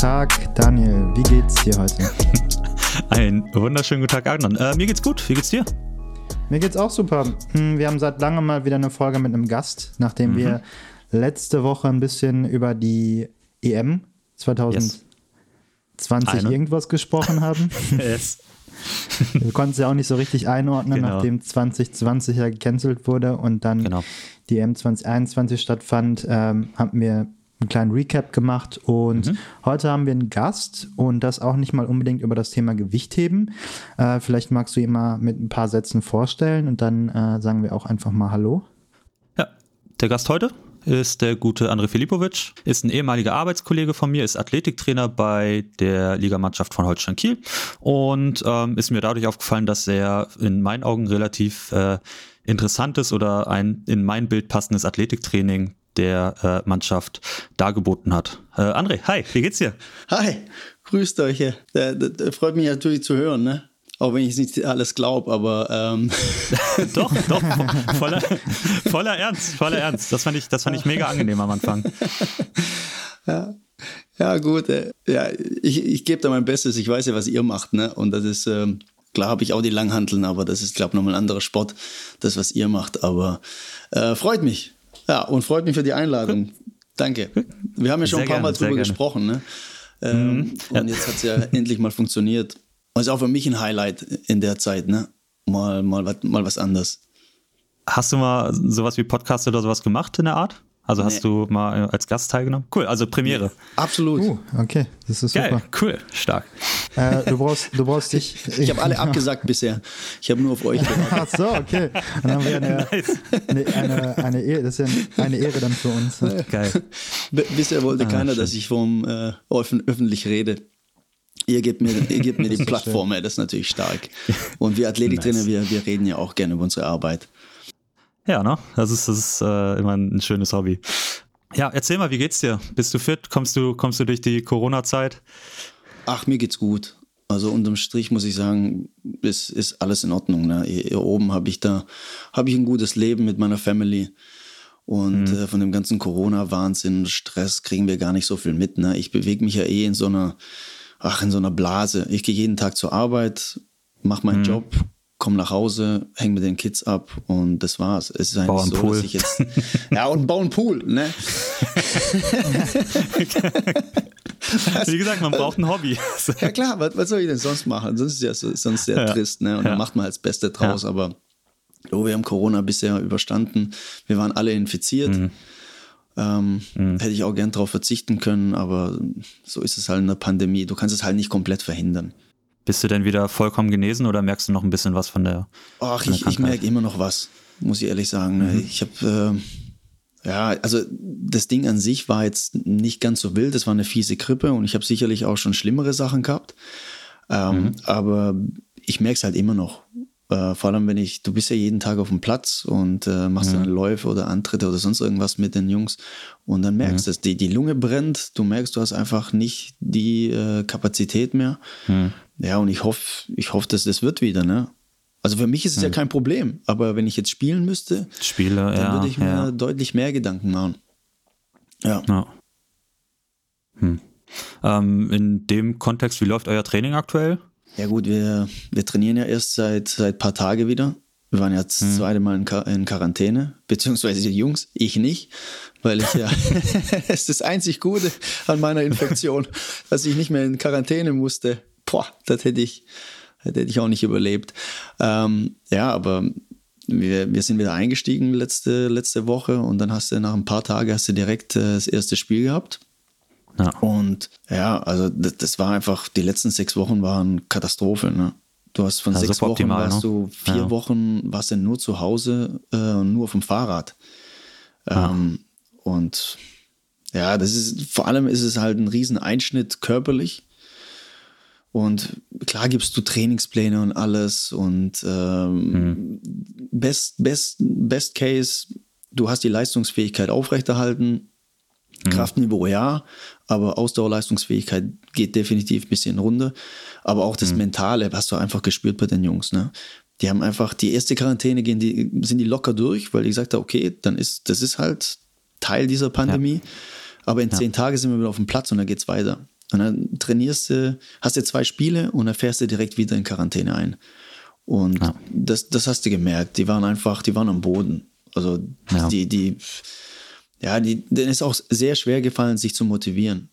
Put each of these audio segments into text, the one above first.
Tag, Daniel. Wie geht's dir heute? Einen wunderschönen guten Tag, Adnan. Äh, mir geht's gut. Wie geht's dir? Mir geht's auch super. Hm, wir haben seit langem mal wieder eine Folge mit einem Gast, nachdem mhm. wir letzte Woche ein bisschen über die EM 2020 yes. irgendwas gesprochen haben. yes. Wir konnten es ja auch nicht so richtig einordnen, genau. nachdem 2020 ja gecancelt wurde und dann genau. die EM 2021 stattfand, ähm, haben wir einen kleinen Recap gemacht und mhm. heute haben wir einen Gast und das auch nicht mal unbedingt über das Thema Gewichtheben. Äh, vielleicht magst du ihn mal mit ein paar Sätzen vorstellen und dann äh, sagen wir auch einfach mal Hallo. Ja, der Gast heute ist der gute André Filipovic, ist ein ehemaliger Arbeitskollege von mir, ist Athletiktrainer bei der Ligamannschaft von Holstein Kiel und ähm, ist mir dadurch aufgefallen, dass er in meinen Augen relativ äh, interessantes oder ein in mein Bild passendes Athletiktraining der äh, Mannschaft dargeboten hat. Äh, André, hi, wie geht's dir? Hi, grüßt euch. Das, das freut mich natürlich zu hören, ne? Auch wenn ich nicht alles glaube, aber ähm. doch, doch, voller, voller Ernst, voller Ernst. Das fand ich, das fand ich mega angenehm am Anfang. Ja, ja gut. Äh, ja, ich, ich gebe da mein Bestes. Ich weiß ja, was ihr macht, ne? Und das ist ähm, klar, habe ich auch die Langhanteln, aber das ist, glaube ich, nochmal ein anderer Sport, das was ihr macht. Aber äh, freut mich, ja, und freut mich für die Einladung. Danke. Wir haben ja schon sehr ein paar gerne, Mal drüber gesprochen, ne? Ähm, mhm. Und jetzt hat es ja endlich mal funktioniert. Und ist auch für mich ein Highlight in der Zeit, ne? Mal, mal, mal was anderes. Hast du mal sowas wie Podcast oder sowas gemacht in der Art? Also hast nee. du mal als Gast teilgenommen? Cool, also Premiere. Nee, absolut. Uh, okay, das ist Geil, super. Cool, stark. Äh, du brauchst, du brauchst dich. Ich habe alle abgesagt bisher. Ich habe nur auf euch gewartet. Ach so, okay. Dann haben wir eine, nice. eine, eine, eine Ehre, das ist ja eine Ehre dann für uns. Geil. bisher wollte ah, keiner, schön. dass ich vom äh, öffentlich rede. Ihr gebt mir, ihr gebt mir die Plattform, das ist natürlich stark. Und wir Athletiktrainer, nice. wir, wir reden ja auch gerne über unsere Arbeit. Ja, ne? Das ist, das ist äh, immer ein schönes Hobby. Ja, erzähl mal, wie geht's dir? Bist du fit? Kommst du, kommst du durch die Corona-Zeit? Ach, mir geht's gut. Also unterm Strich muss ich sagen, ist, ist alles in Ordnung. Ne? Hier oben habe ich da habe ich ein gutes Leben mit meiner Family. Und mhm. äh, von dem ganzen Corona-Wahnsinn, Stress kriegen wir gar nicht so viel mit. Ne? Ich bewege mich ja eh in so einer, ach, in so einer Blase. Ich gehe jeden Tag zur Arbeit, mache meinen mhm. Job, komme nach Hause, hänge mit den Kids ab und das war's. Es ist eigentlich Bau so, Pool. dass ich jetzt ja und bauen Pool, ne? Wie gesagt, man braucht ein Hobby. ja klar, was, was, soll ich denn sonst machen? Sonst ist es ja sonst sehr ja. trist, ne? Und ja. dann macht man halt das Beste draus. Ja. Aber oh, wir haben Corona bisher überstanden. Wir waren alle infiziert. Mhm. Ähm, mhm. Hätte ich auch gern darauf verzichten können, aber so ist es halt in der Pandemie. Du kannst es halt nicht komplett verhindern. Bist du denn wieder vollkommen genesen oder merkst du noch ein bisschen was von der? Ach, ich, ich merke immer noch was, muss ich ehrlich sagen. Ne? Mhm. Ich habe, äh, ja, also das Ding an sich war jetzt nicht ganz so wild. Es war eine fiese Grippe und ich habe sicherlich auch schon schlimmere Sachen gehabt. Ähm, mhm. Aber ich merke es halt immer noch. Äh, vor allem, wenn ich, du bist ja jeden Tag auf dem Platz und äh, machst mhm. dann Läufe oder Antritte oder sonst irgendwas mit den Jungs und dann merkst du mhm. es, die, die Lunge brennt, du merkst, du hast einfach nicht die äh, Kapazität mehr. Mhm. Ja, und ich hoffe, ich hoffe, dass das wird wieder, ne? Also für mich ist es hm. ja kein Problem, aber wenn ich jetzt spielen müsste, Spiele, dann ja, würde ich mir ja. deutlich mehr Gedanken machen. Ja. ja. Hm. Ähm, in dem Kontext, wie läuft euer Training aktuell? Ja gut, wir, wir trainieren ja erst seit seit paar Tage wieder. Wir waren jetzt hm. zweite Mal in, in, Quarantäne, beziehungsweise die Jungs, ich nicht, weil ich ja, es ist das einzig Gute an meiner Infektion, dass ich nicht mehr in Quarantäne musste boah, das hätte ich, das hätte ich auch nicht überlebt. Ähm, ja, aber wir, wir sind wieder eingestiegen letzte, letzte Woche und dann hast du nach ein paar Tagen hast du direkt äh, das erste Spiel gehabt. Ja. Und ja, also das, das, war einfach, die letzten sechs Wochen waren Katastrophe. Ne? Du hast von ja, sechs Wochen optimal, warst ne? du vier ja. Wochen warst du nur zu Hause äh, und nur auf dem Fahrrad. Ähm, und ja, das ist vor allem ist es halt ein riesen Einschnitt körperlich. Und klar gibst du Trainingspläne und alles und ähm, mhm. best, best, best Case, du hast die Leistungsfähigkeit aufrechterhalten. Mhm. Kraftniveau ja, aber Ausdauerleistungsfähigkeit geht definitiv ein bisschen runter. Aber auch das mhm. Mentale hast du einfach gespürt bei den Jungs. Ne? Die haben einfach die erste Quarantäne gehen die, sind die locker durch, weil die gesagt haben, okay, dann ist das ist halt Teil dieser Pandemie. Aber in ja. zehn Tagen sind wir wieder auf dem Platz und dann geht's weiter. Und dann trainierst du, hast du zwei Spiele und dann fährst du direkt wieder in Quarantäne ein. Und ja. das, das hast du gemerkt. Die waren einfach, die waren am Boden. Also ja. die, die, ja, die, denen ist auch sehr schwer gefallen, sich zu motivieren.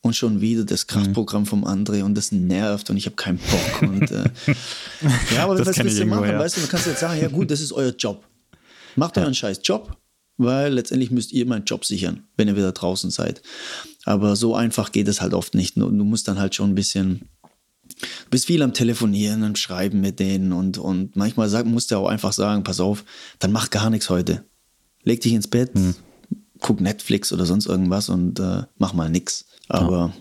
Und schon wieder das mhm. Kraftprogramm vom André und das nervt und ich habe keinen Bock. Und, äh, ja, aber was willst du machen? Ja. Weißt du, du kannst jetzt sagen, ja gut, das ist euer Job. Macht ja. euren scheiß Job, weil letztendlich müsst ihr meinen Job sichern, wenn ihr wieder draußen seid. Aber so einfach geht es halt oft nicht. Du musst dann halt schon ein bisschen, du bist viel am Telefonieren und Schreiben mit denen und, und manchmal sag, musst du auch einfach sagen, pass auf, dann mach gar nichts heute. Leg dich ins Bett, mhm. guck Netflix oder sonst irgendwas und äh, mach mal nichts. Aber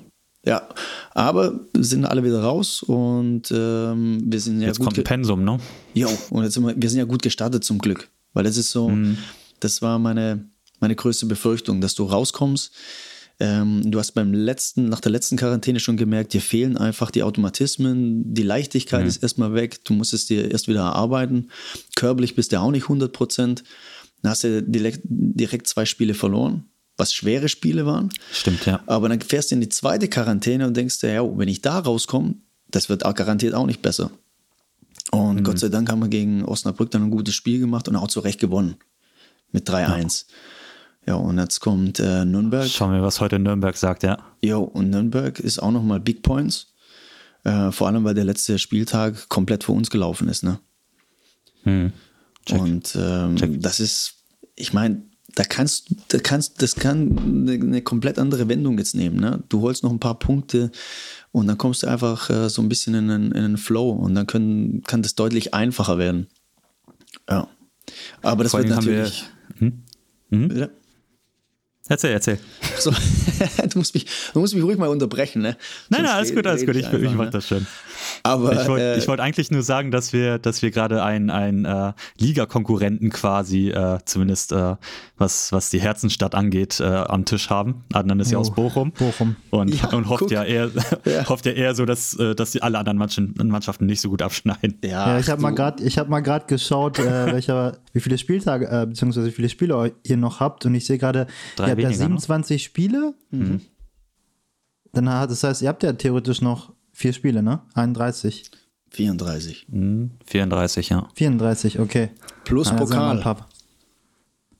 ja. ja. aber sind alle wieder raus und ähm, wir sind ja jetzt kommt ein Pensum, ne? Ja, und jetzt sind wir, wir sind ja gut gestartet zum Glück. Weil das ist so, mhm. Das war meine, meine größte Befürchtung, dass du rauskommst. Ähm, du hast beim letzten, nach der letzten Quarantäne schon gemerkt, dir fehlen einfach die Automatismen, die Leichtigkeit mhm. ist erstmal weg, du musst es dir erst wieder erarbeiten. Körperlich bist du auch nicht 100 Prozent. Dann hast du direkt, direkt zwei Spiele verloren was schwere Spiele waren. Stimmt, ja. Aber dann fährst du in die zweite Quarantäne und denkst dir, ja, wenn ich da rauskomme, das wird auch garantiert auch nicht besser. Und mhm. Gott sei Dank haben wir gegen Osnabrück dann ein gutes Spiel gemacht und auch zu Recht gewonnen. Mit 3-1. Ja. ja. und jetzt kommt äh, Nürnberg. Schauen wir, was heute Nürnberg sagt, ja. Jo, und Nürnberg ist auch nochmal Big Points. Äh, vor allem, weil der letzte Spieltag komplett für uns gelaufen ist, ne? Mhm. Und ähm, das ist, ich meine, da kannst, da kannst, das kann eine, eine, komplett andere Wendung jetzt nehmen. Ne? Du holst noch ein paar Punkte und dann kommst du einfach äh, so ein bisschen in einen, in einen Flow und dann können, kann das deutlich einfacher werden. Ja. Aber das Vor wird natürlich. Wir, hm? Mhm. Erzähl, erzähl. So, du, musst mich, du musst mich ruhig mal unterbrechen, ne? Nein, nein, alles gut, alles gut. Ich, ich, ich mach ne? das schon. Aber ich wollte äh, wollt eigentlich nur sagen, dass wir, dass wir gerade einen, einen äh, Liga-Konkurrenten quasi, äh, zumindest äh, was, was die Herzenstadt angeht, äh, am Tisch haben. Adnan ist ja aus oh, Bochum. Bochum. Und, ja, und hofft, ja eher, ja. hofft ja eher so, dass, äh, dass die alle anderen Mannschaften nicht so gut abschneiden. Ja, ja ich habe mal gerade hab gerade geschaut, welcher, wie viele Spieltage, beziehungsweise wie viele Spiele ihr noch habt. Und ich sehe gerade, ihr habt ja 27 noch? Spiele. Mhm. Dann, das heißt, ihr habt ja theoretisch noch Vier Spiele, ne? 31. 34. Mhm, 34, ja. 34, okay. Plus ah, Pokal.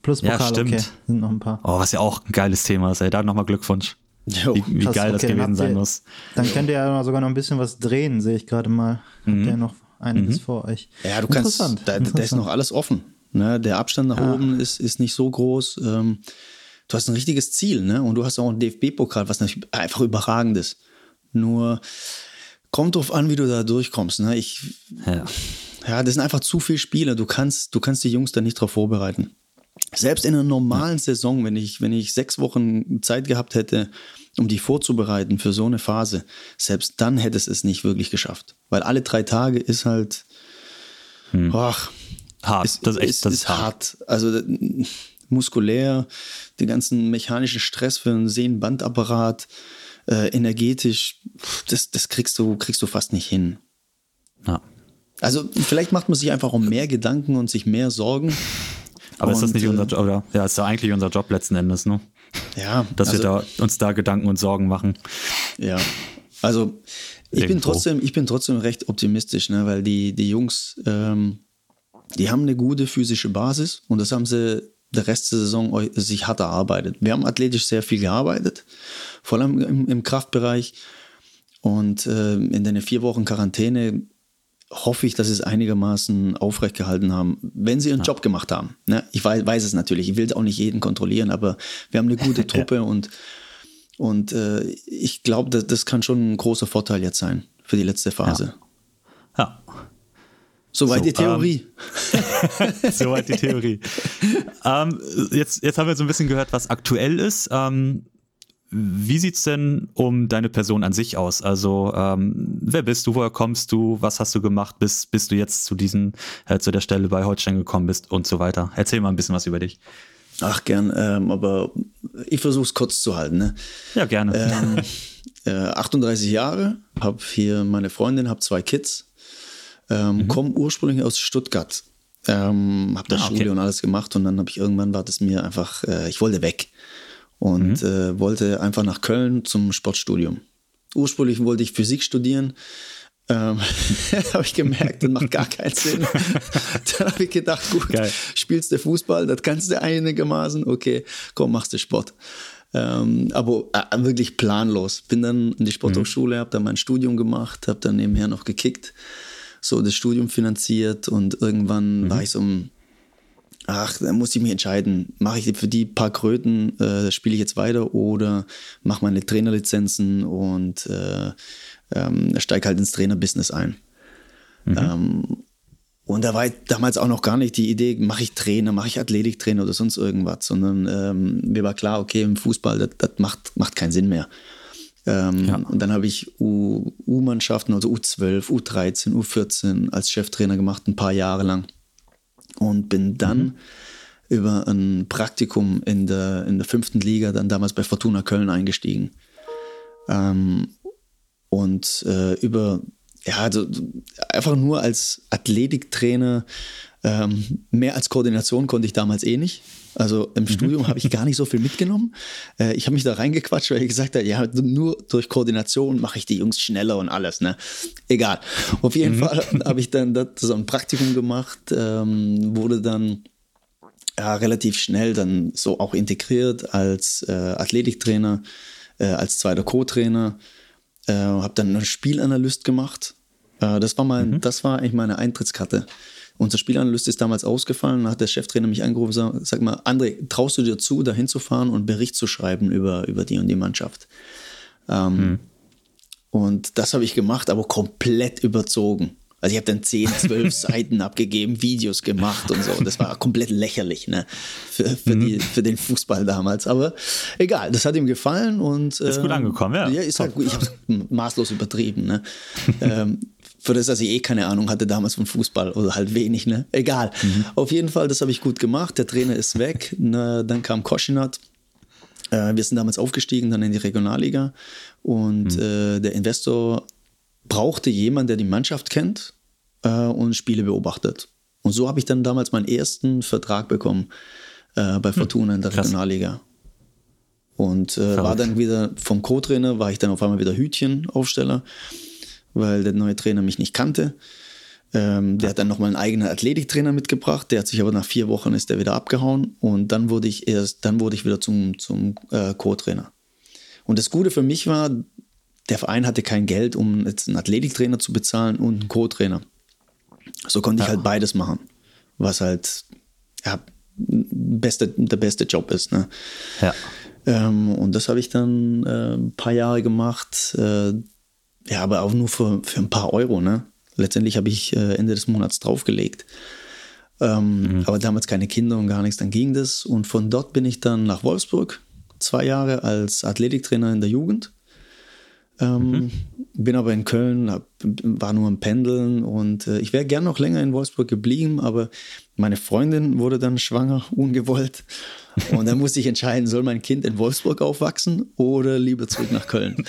Plus Pokal, ja, stimmt. okay. Sind noch ein paar. Oh, was ja auch ein geiles Thema ist, ey. Da nochmal Glückwunsch. Jo, wie, wie geil okay, das gewesen sein ihr, muss. Dann könnt ihr ja sogar noch ein bisschen was drehen, sehe ich gerade mal. Mhm. Habt ihr noch einiges mhm. vor euch. Ja, du kannst, da, da, ist noch alles offen. Ne? Der Abstand nach ah. oben ist, ist nicht so groß. Ähm, du hast ein richtiges Ziel, ne? Und du hast auch einen DFB-Pokal, was natürlich einfach überragend ist. Nur Kommt drauf an, wie du da durchkommst. Ne? Ich, ja. ja, das sind einfach zu viele Spiele. Du kannst, du kannst die Jungs da nicht drauf vorbereiten. Selbst in einer normalen Saison, wenn ich, wenn ich sechs Wochen Zeit gehabt hätte, um die vorzubereiten für so eine Phase, selbst dann hätte es es nicht wirklich geschafft. Weil alle drei Tage ist halt, hm. ach, hart. Ist, das ist echt, das ist hart. hart. Also muskulär, den ganzen mechanischen Stress für einen Sehnenbandapparat, äh, energetisch, das, das kriegst du, kriegst du fast nicht hin. Ja. Also vielleicht macht man sich einfach um mehr Gedanken und sich mehr Sorgen. Aber und, ist das nicht unser Job, oder? Ja, ist ja eigentlich unser Job letzten Endes, ne? Ja. Dass also, wir da, uns da Gedanken und Sorgen machen. Ja. Also ich bin trotzdem, ich bin trotzdem recht optimistisch, ne? weil die, die Jungs, ähm, die haben eine gute physische Basis und das haben sie der Rest der Saison sich hart erarbeitet. Wir haben athletisch sehr viel gearbeitet, vor allem im, im Kraftbereich. Und äh, in den vier Wochen Quarantäne hoffe ich, dass sie es einigermaßen aufrecht gehalten haben, wenn sie ihren ja. Job gemacht haben. Ne? Ich weiß, weiß, es natürlich, ich will auch nicht jeden kontrollieren, aber wir haben eine gute Truppe ja. und, und äh, ich glaube, das, das, kann schon ein großer Vorteil jetzt sein für die letzte Phase. Ja. ja. Soweit so, die Theorie. Ähm, Soweit die Theorie. ähm, jetzt, jetzt haben wir so ein bisschen gehört, was aktuell ist. Ähm, wie sieht es denn um deine Person an sich aus? Also, ähm, wer bist du, woher kommst du, was hast du gemacht, bis, bis du jetzt zu diesen, äh, zu der Stelle bei Holstein gekommen bist und so weiter? Erzähl mal ein bisschen was über dich. Ach, gern, ähm, aber ich versuche es kurz zu halten. Ne? Ja, gerne. Ähm, äh, 38 Jahre, habe hier meine Freundin, habe zwei Kids ähm, mhm. Komme ursprünglich aus Stuttgart. Ähm, habe da ah, Schule okay. und alles gemacht und dann habe ich irgendwann war das mir einfach, äh, ich wollte weg. und mhm. äh, wollte einfach nach Köln zum Sportstudium. Ursprünglich wollte ich Physik studieren. Ähm, habe ich gemerkt, das macht gar keinen Sinn. Dann habe ich gedacht, gut, Geil. spielst du Fußball, das kannst du einigermaßen, okay, komm, machst du Sport. Ähm, aber äh, wirklich planlos. Bin dann in die Sporthochschule, mhm. habe dann mein Studium gemacht, habe dann nebenher noch gekickt, so das Studium finanziert und irgendwann mhm. war ich so um ach, da muss ich mich entscheiden, mache ich für die paar Kröten, äh, spiele ich jetzt weiter oder mache meine Trainerlizenzen und äh, ähm, steige halt ins Trainerbusiness ein. Mhm. Ähm, und da war damals auch noch gar nicht die Idee, mache ich Trainer, mache ich Athletiktrainer oder sonst irgendwas, sondern ähm, mir war klar, okay, im Fußball, das, das macht, macht keinen Sinn mehr. Ähm, ja. Und dann habe ich U-Mannschaften, also U12, U13, U14 als Cheftrainer gemacht, ein paar Jahre lang und bin dann mhm. über ein Praktikum in der, in der fünften Liga dann damals bei Fortuna Köln eingestiegen. Ähm, und äh, über, ja, also einfach nur als Athletiktrainer, ähm, mehr als Koordination konnte ich damals eh nicht. Also im mhm. Studium habe ich gar nicht so viel mitgenommen. Äh, ich habe mich da reingequatscht, weil ich gesagt habe, ja, nur durch Koordination mache ich die Jungs schneller und alles. Ne? Egal. Auf jeden mhm. Fall habe ich dann das, so ein Praktikum gemacht, ähm, wurde dann ja, relativ schnell dann so auch integriert als äh, Athletiktrainer, äh, als zweiter Co-Trainer. Äh, habe dann einen Spielanalyst gemacht. Äh, das war mein, mhm. das war eigentlich meine Eintrittskarte. Unser Spielanalyst ist damals ausgefallen, da hat der Cheftrainer mich angerufen und gesagt, sag mal, André, traust du dir zu, da hinzufahren und Bericht zu schreiben über, über die und die Mannschaft? Ähm, hm. Und das habe ich gemacht, aber komplett überzogen. Also ich habe dann 10, 12 Seiten abgegeben, Videos gemacht und so. Und das war komplett lächerlich ne? für, für, mhm. die, für den Fußball damals. Aber egal, das hat ihm gefallen und ist gut ähm, angekommen, ja. Ja, ist halt gut. Ich habe es maßlos übertrieben. Ne? ähm, für das, dass ich eh keine Ahnung hatte damals von Fußball oder halt wenig, ne? Egal. Mhm. Auf jeden Fall, das habe ich gut gemacht. Der Trainer ist weg. Na, dann kam Koschinat. Äh, wir sind damals aufgestiegen, dann in die Regionalliga. Und mhm. äh, der Investor brauchte jemanden, der die Mannschaft kennt äh, und Spiele beobachtet. Und so habe ich dann damals meinen ersten Vertrag bekommen äh, bei hm. Fortuna in der Krass. Regionalliga. Und äh, war dann wieder vom Co-Trainer, war ich dann auf einmal wieder Hütchenaufsteller weil der neue Trainer mich nicht kannte. Ähm, der hat dann nochmal einen eigenen Athletiktrainer mitgebracht, der hat sich aber nach vier Wochen ist der wieder abgehauen und dann wurde ich erst, dann wurde ich wieder zum, zum äh, Co-Trainer. Und das Gute für mich war, der Verein hatte kein Geld, um jetzt einen Athletiktrainer zu bezahlen und einen Co-Trainer. So konnte ich halt beides machen, was halt ja, beste, der beste Job ist. Ne? Ja. Ähm, und das habe ich dann äh, ein paar Jahre gemacht. Äh, ja, aber auch nur für, für ein paar Euro, ne? Letztendlich habe ich äh, Ende des Monats draufgelegt. Ähm, mhm. Aber damals keine Kinder und gar nichts, dann ging das. Und von dort bin ich dann nach Wolfsburg, zwei Jahre als Athletiktrainer in der Jugend. Ähm, mhm. Bin aber in Köln, hab, war nur am Pendeln und äh, ich wäre gern noch länger in Wolfsburg geblieben, aber meine Freundin wurde dann schwanger, ungewollt. Und dann musste ich entscheiden, soll mein Kind in Wolfsburg aufwachsen oder lieber zurück nach Köln.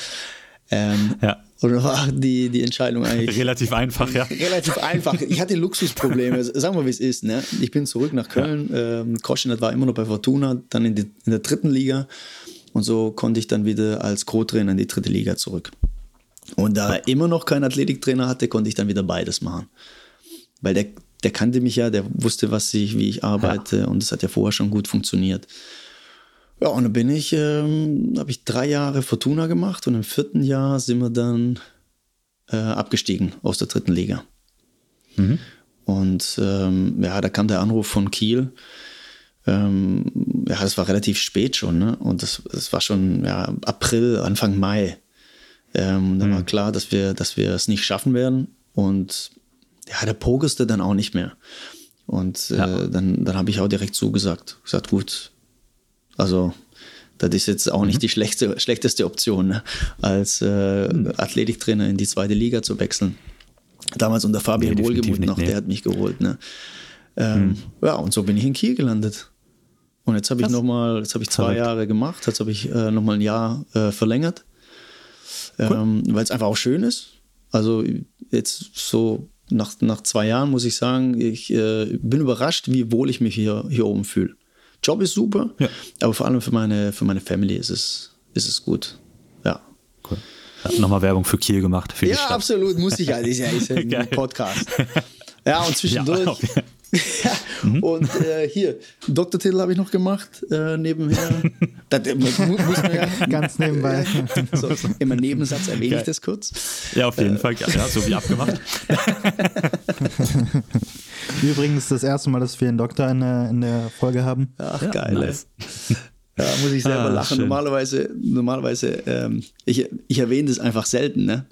Ähm, ja. Und war die, die Entscheidung eigentlich. Relativ einfach, ja. Relativ einfach. Ich hatte Luxusprobleme. Sagen wir, wie es ist. Ne? Ich bin zurück nach Köln. Ja. Ähm, Koschinat war immer noch bei Fortuna, dann in, die, in der dritten Liga. Und so konnte ich dann wieder als Co-Trainer in die dritte Liga zurück. Und da er immer noch keinen Athletiktrainer hatte, konnte ich dann wieder beides machen. Weil der, der kannte mich ja, der wusste, was ich, wie ich arbeite. Ja. Und das hat ja vorher schon gut funktioniert. Ja, und dann bin ich, ähm, habe ich drei Jahre Fortuna gemacht und im vierten Jahr sind wir dann äh, abgestiegen aus der dritten Liga. Mhm. Und ähm, ja, da kam der Anruf von Kiel. Ähm, ja, das war relativ spät schon, ne? Und das, das war schon ja, April, Anfang Mai. Ähm, da mhm. war klar, dass wir, dass wir es nicht schaffen werden. Und ja, der pogerste dann auch nicht mehr. Und äh, ja. dann, dann habe ich auch direkt zugesagt. Gesagt, gut, also das ist jetzt auch nicht mhm. die schlechte, schlechteste Option, ne? als äh, mhm. Athletiktrainer in die zweite Liga zu wechseln. Damals unter Fabian nee, Wohlgemuth noch, nee. der hat mich geholt. Ne? Ähm, mhm. Ja, und so bin ich in Kiel gelandet. Und jetzt habe ich nochmal, jetzt habe ich zwei Verrückt. Jahre gemacht, jetzt habe ich äh, nochmal ein Jahr äh, verlängert, cool. ähm, weil es einfach auch schön ist. Also jetzt so nach, nach zwei Jahren muss ich sagen, ich äh, bin überrascht, wie wohl ich mich hier, hier oben fühle. Job ist super, ja. aber vor allem für meine, für meine Family ist es, ist es gut. Ja. Cool. Nochmal Werbung für Kiel gemacht. Für ja, absolut, muss ich ja. Ist ja, ist ja ein Podcast. Ja, und zwischendurch. Ja, ja, mhm. Und äh, hier, Doktortitel habe ich noch gemacht, äh, nebenher. das, äh, muss man ja. Ganz nebenbei. so, Im Nebensatz erwähne Geil. ich das kurz. Ja, auf jeden äh, Fall. Ja, so wie abgemacht. Übrigens das erste Mal, dass wir einen Doktor in der, in der Folge haben. Ach, ja, geil. Nice. Ja, muss ich selber ah, lachen. Schön. Normalerweise, normalerweise ähm, ich, ich erwähne das einfach selten, ne?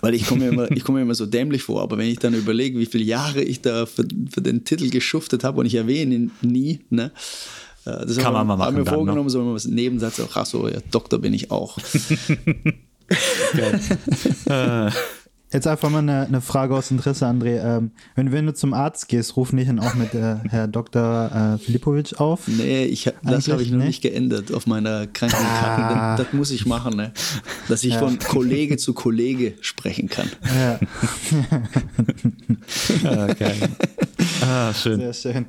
Weil ich komme mir, immer, ich komme mir immer so dämlich vor, aber wenn ich dann überlege, wie viele Jahre ich da für, für den Titel geschuftet habe und ich erwähne ihn nie, ne? Äh, das Kann man mal machen. Haben mir dann, vorgenommen, ne? so was Nebensatz, ach so, ja, Doktor bin ich auch. Jetzt einfach mal eine, eine Frage aus Interesse, André. Ähm, wenn, wenn du zum Arzt gehst, ruf nicht dann auch mit äh, Herr Dr. Äh, Filipovic auf? Nee, ich, das habe ich noch nicht geändert auf meiner Krankenkarte. Ah. Das, das, muss ich machen, ne? dass ich ja. von Kollege zu Kollege sprechen kann. Ja. ah, geil. Ah, schön. Sehr schön.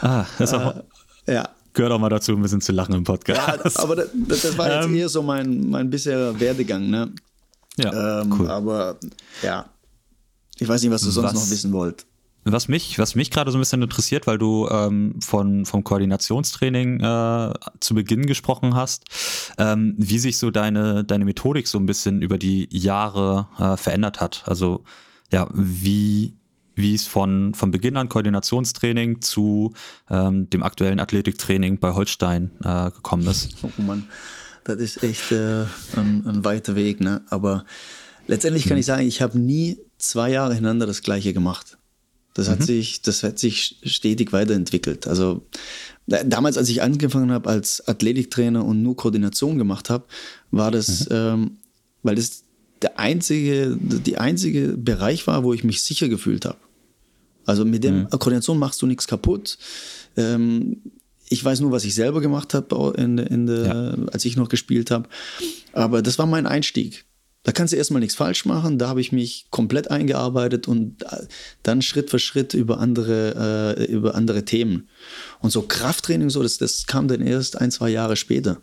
Ah, das auch, äh, ja gehört auch mal dazu, ein bisschen zu lachen im Podcast. Ja, aber das, das war jetzt ähm, eher so mein, mein bisher Werdegang. Ne? Ja, ähm, cool. Aber ja, ich weiß nicht, was du sonst was, noch wissen wollt. Was mich, was mich gerade so ein bisschen interessiert, weil du ähm, von, vom Koordinationstraining äh, zu Beginn gesprochen hast, ähm, wie sich so deine, deine Methodik so ein bisschen über die Jahre äh, verändert hat. Also ja, wie, wie es von, von Beginn an Koordinationstraining zu ähm, dem aktuellen Athletiktraining bei Holstein äh, gekommen ist. Oh Mann das ist echt äh, ein, ein, weiter Weg. Ne? Aber letztendlich kann mhm. ich sagen, ich habe nie zwei Jahre hintereinander das Gleiche gemacht. Das hat mhm. sich, das hat sich stetig weiterentwickelt. Also damals, als ich angefangen habe als Athletiktrainer und nur Koordination gemacht habe, war das, mhm. ähm, weil das der einzige, die einzige Bereich war, wo ich mich sicher gefühlt habe. Also mit dem mhm. Koordination machst du nichts kaputt. Ähm, ich weiß nur, was ich selber gemacht habe, in, in ja. als ich noch gespielt habe. Aber das war mein Einstieg. Da kannst du erstmal nichts falsch machen. Da habe ich mich komplett eingearbeitet und dann Schritt für Schritt über andere, äh, über andere Themen. Und so Krafttraining, so, das, das kam dann erst ein, zwei Jahre später.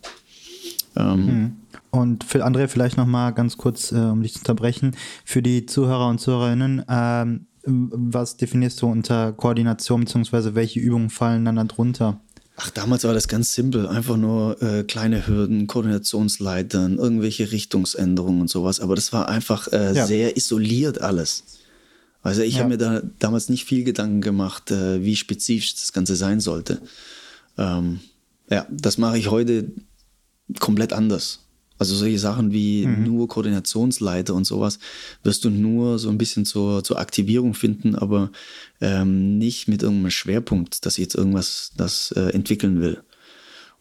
Ähm, mhm. Und für André vielleicht nochmal ganz kurz, äh, um dich zu unterbrechen, für die Zuhörer und Zuhörerinnen, ähm, was definierst du unter Koordination, beziehungsweise welche Übungen fallen dann darunter? Ach, damals war das ganz simpel. Einfach nur äh, kleine Hürden, Koordinationsleitern, irgendwelche Richtungsänderungen und sowas. Aber das war einfach äh, ja. sehr isoliert alles. Also ich ja. habe mir da damals nicht viel Gedanken gemacht, äh, wie spezifisch das Ganze sein sollte. Ähm, ja, das mache ich heute komplett anders. Also solche Sachen wie mhm. nur Koordinationsleiter und sowas wirst du nur so ein bisschen zur, zur Aktivierung finden, aber ähm, nicht mit irgendeinem Schwerpunkt, dass ich jetzt irgendwas das äh, entwickeln will.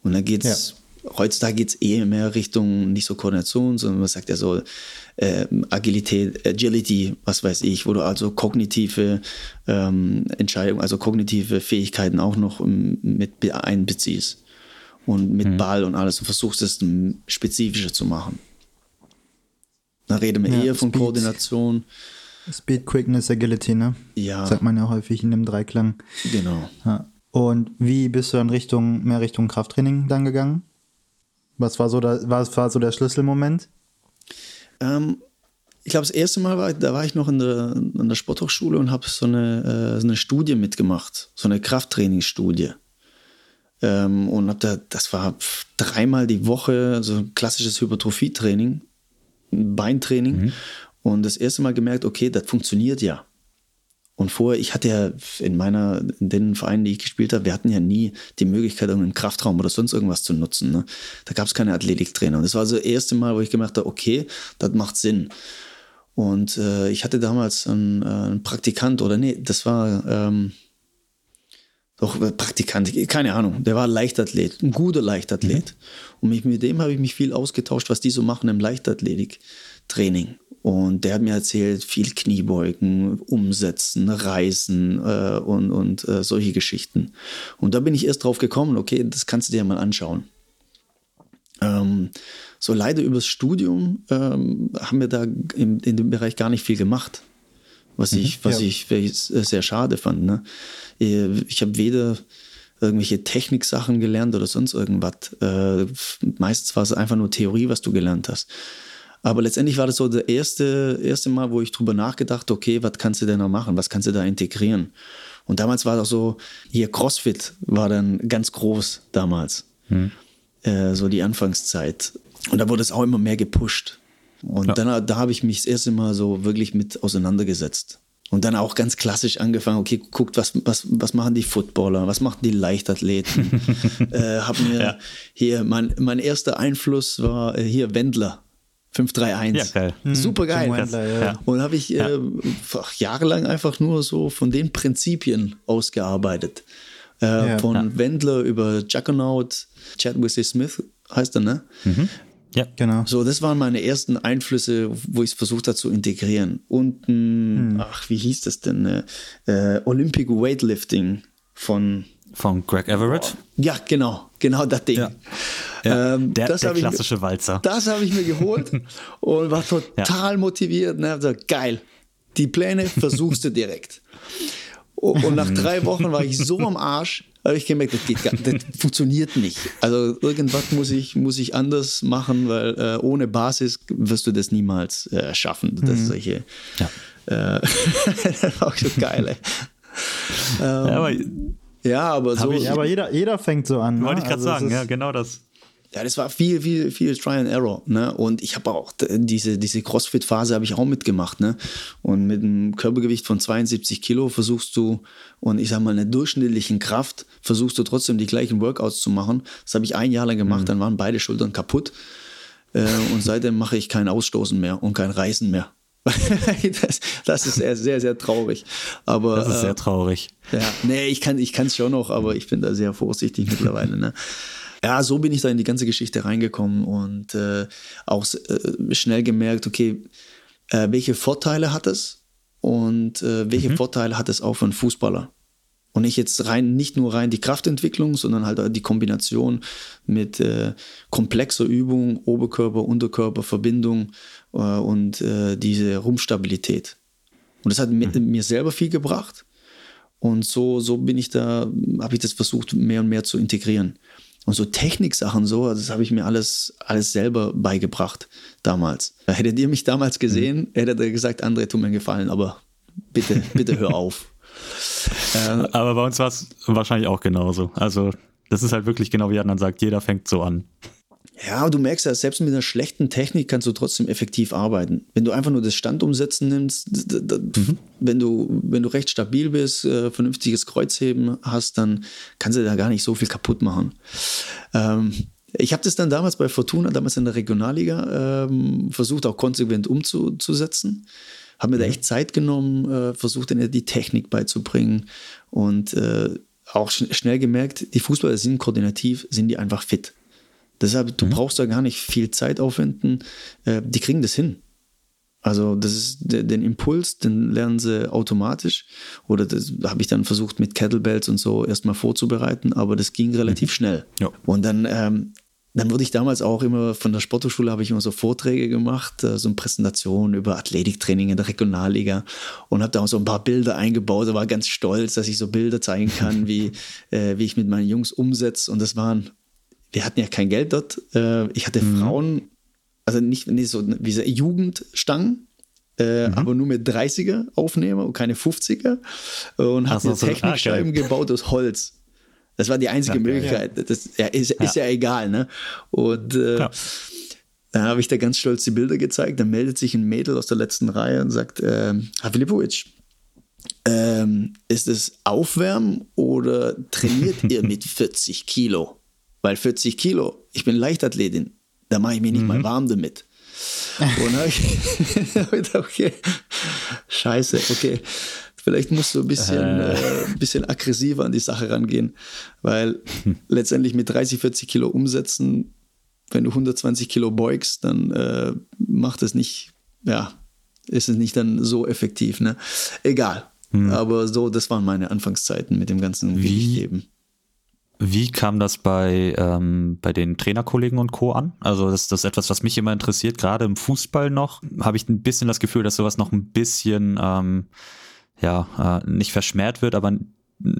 Und dann geht's, ja. heutzutage geht es eh mehr Richtung nicht so Koordination, sondern man sagt ja so äh, Agilität, Agility, was weiß ich, wo du also kognitive ähm, Entscheidungen, also kognitive Fähigkeiten auch noch mit einbeziehst und mit mhm. Ball und alles und versuchst es spezifischer zu machen. Da reden wir ja, eher von Speed, Koordination. Speed, Quickness, Agility, ne? Ja. sagt man ja häufig in dem Dreiklang. Genau. Ja. Und wie bist du dann Richtung, mehr Richtung Krafttraining dann gegangen? Was war so, da, was war so der Schlüsselmoment? Ähm, ich glaube, das erste Mal war, da war ich noch in der, in der Sporthochschule und habe so eine, äh, so eine Studie mitgemacht, so eine Krafttrainingsstudie. Ähm, und hab da, das war dreimal die Woche, so ein klassisches Hypertrophie-Training, Beintraining. Mhm. Und das erste Mal gemerkt, okay, das funktioniert ja. Und vorher, ich hatte ja in meiner, in den Vereinen, die ich gespielt habe, wir hatten ja nie die Möglichkeit, irgendeinen Kraftraum oder sonst irgendwas zu nutzen. Ne? Da gab es keine Athletiktrainer. Und das war so das erste Mal, wo ich gemerkt habe, okay, das macht Sinn. Und äh, ich hatte damals einen, äh, einen, Praktikant, oder nee, das war, ähm, doch äh, Praktikant, keine Ahnung, der war Leichtathlet, ein guter Leichtathlet. Mhm. Und mich, mit dem habe ich mich viel ausgetauscht, was die so machen im Leichtathletik-Training. Und der hat mir erzählt, viel Kniebeugen, Umsetzen, Reisen äh, und, und äh, solche Geschichten. Und da bin ich erst drauf gekommen, okay, das kannst du dir mal anschauen. Ähm, so leider übers Studium ähm, haben wir da in, in dem Bereich gar nicht viel gemacht was mhm, ich, was ja. ich sehr schade fand. Ne? Ich habe weder irgendwelche Techniksachen gelernt oder sonst irgendwas. Äh, meistens war es einfach nur Theorie, was du gelernt hast. Aber letztendlich war das so das erste, erste Mal, wo ich drüber nachgedacht, okay, was kannst du denn noch machen? Was kannst du da integrieren? Und damals war das so, hier CrossFit war dann ganz groß damals. Hm. Äh, so die Anfangszeit. Und da wurde es auch immer mehr gepusht. Und ja. dann da habe ich mich das erste Mal so wirklich mit auseinandergesetzt. Und dann auch ganz klassisch angefangen, okay, guckt, was, was, was machen die Footballer, was machen die Leichtathleten. äh, hab mir ja. hier, mein, mein erster Einfluss war äh, hier Wendler. 531. Ja, geil. Hm, Super geil. Wendler, ja. Und habe ich äh, jahrelang einfach nur so von den Prinzipien ausgearbeitet. Äh, von Wendler über Juggernaut, Chad Wesley Smith heißt er, ne? Mhm. Ja, genau. So, das waren meine ersten Einflüsse, wo ich es versucht habe zu integrieren. Und, hm. ach, wie hieß das denn? Ne? Äh, Olympic Weightlifting von. Von Greg Everett? Ja, genau, genau das Ding. Ja. Ja, ähm, der, der klassische ich, Walzer. Das habe ich mir geholt und war total ja. motiviert. Ne? Also, geil, die Pläne versuchst du direkt. Und nach drei Wochen war ich so am Arsch, habe ich gemerkt, das, geht gar, das funktioniert nicht. Also irgendwas muss ich, muss ich anders machen, weil äh, ohne Basis wirst du das niemals äh, schaffen. Das mhm. solche. Ja. Äh, das war auch so geil. Ähm, ja, aber, ja, aber so. Ich, aber jeder, jeder fängt so an. Ne? Wollte ich gerade also sagen, ja, genau das. Ja, das war viel, viel, viel Try and Error. Ne? Und ich habe auch diese, diese Crossfit-Phase habe ich auch mitgemacht. Ne? Und mit einem Körpergewicht von 72 Kilo versuchst du, und ich sag mal, einer durchschnittlichen Kraft, versuchst du trotzdem die gleichen Workouts zu machen. Das habe ich ein Jahr lang gemacht, mhm. dann waren beide Schultern kaputt. Äh, und seitdem mache ich kein Ausstoßen mehr und kein Reisen mehr. das, das, ist sehr, sehr, sehr traurig. Aber, das ist sehr äh, traurig. Äh, ja, nee, ich kann es schon noch, aber ich bin da sehr vorsichtig mittlerweile. Ne? Ja, so bin ich da in die ganze Geschichte reingekommen und äh, auch äh, schnell gemerkt, okay, äh, welche Vorteile hat es und äh, welche mhm. Vorteile hat es auch für einen Fußballer? Und nicht jetzt rein, nicht nur rein die Kraftentwicklung, sondern halt die Kombination mit äh, komplexer Übung, Oberkörper, Unterkörper, Verbindung äh, und diese Rumpfstabilität. Und das hat mhm. mir, mir selber viel gebracht. Und so, so bin ich da, habe ich das versucht, mehr und mehr zu integrieren. Und so Techniksachen, so, das habe ich mir alles, alles selber beigebracht damals. Hättet ihr mich damals gesehen, mhm. hättet ihr gesagt, André, tut mir einen Gefallen, aber bitte, bitte hör auf. ähm, aber bei uns war es wahrscheinlich auch genauso. Also, das ist halt wirklich genau wie Adnan sagt, jeder fängt so an. Ja, du merkst ja, selbst mit einer schlechten Technik kannst du trotzdem effektiv arbeiten. Wenn du einfach nur das Standumsetzen nimmst, mhm. wenn, du, wenn du recht stabil bist, äh, vernünftiges Kreuzheben hast, dann kannst du da gar nicht so viel kaputt machen. Ähm, ich habe das dann damals bei Fortuna, damals in der Regionalliga, ähm, versucht auch konsequent umzusetzen. Habe mir mhm. da echt Zeit genommen, äh, versucht ihnen die Technik beizubringen und äh, auch schn schnell gemerkt, die Fußballer sind koordinativ, sind die einfach fit. Deshalb, du mhm. brauchst da gar nicht viel Zeit aufwenden. Äh, die kriegen das hin. Also das ist den Impuls, den lernen sie automatisch. Oder das habe ich dann versucht mit Kettlebells und so erstmal vorzubereiten, aber das ging relativ mhm. schnell. Ja. Und dann, ähm, dann wurde ich damals auch immer von der Sporthochschule habe ich immer so Vorträge gemacht, äh, so eine Präsentation über Athletiktraining in der Regionalliga und habe da auch so ein paar Bilder eingebaut. Da war ganz stolz, dass ich so Bilder zeigen kann, wie, äh, wie ich mit meinen Jungs umsetze. Und das waren wir hatten ja kein Geld dort. Äh, ich hatte mhm. Frauen, also nicht, nicht so wie so Jugendstangen, äh, mhm. aber nur mit 30er Aufnehmer und keine 50er. Und habe so, Technikscheiben gebaut aus Holz. Das war die einzige ja, Möglichkeit. Ja. Das ja, ist, ist, ja. egal, ne? Und äh, dann habe ich da ganz stolz die Bilder gezeigt. Dann meldet sich ein Mädel aus der letzten Reihe und sagt, äh, Herr Filipovic, ähm, ist es Aufwärmen oder trainiert ihr mit 40 Kilo? Weil 40 Kilo, ich bin Leichtathletin, da mache ich mich nicht mhm. mal warm damit. Und habe ich, gedacht, okay, scheiße, okay. Vielleicht musst du ein bisschen, äh. Äh, ein bisschen aggressiver an die Sache rangehen, weil letztendlich mit 30, 40 Kilo umsetzen, wenn du 120 Kilo beugst, dann äh, macht es nicht, ja, ist es nicht dann so effektiv. Ne? Egal. Hm. Aber so, das waren meine Anfangszeiten mit dem ganzen Gewichtheben. Wie kam das bei, ähm, bei den Trainerkollegen und Co. an? Also das, das ist etwas, was mich immer interessiert. Gerade im Fußball noch habe ich ein bisschen das Gefühl, dass sowas noch ein bisschen, ähm, ja, äh, nicht verschmäht wird, aber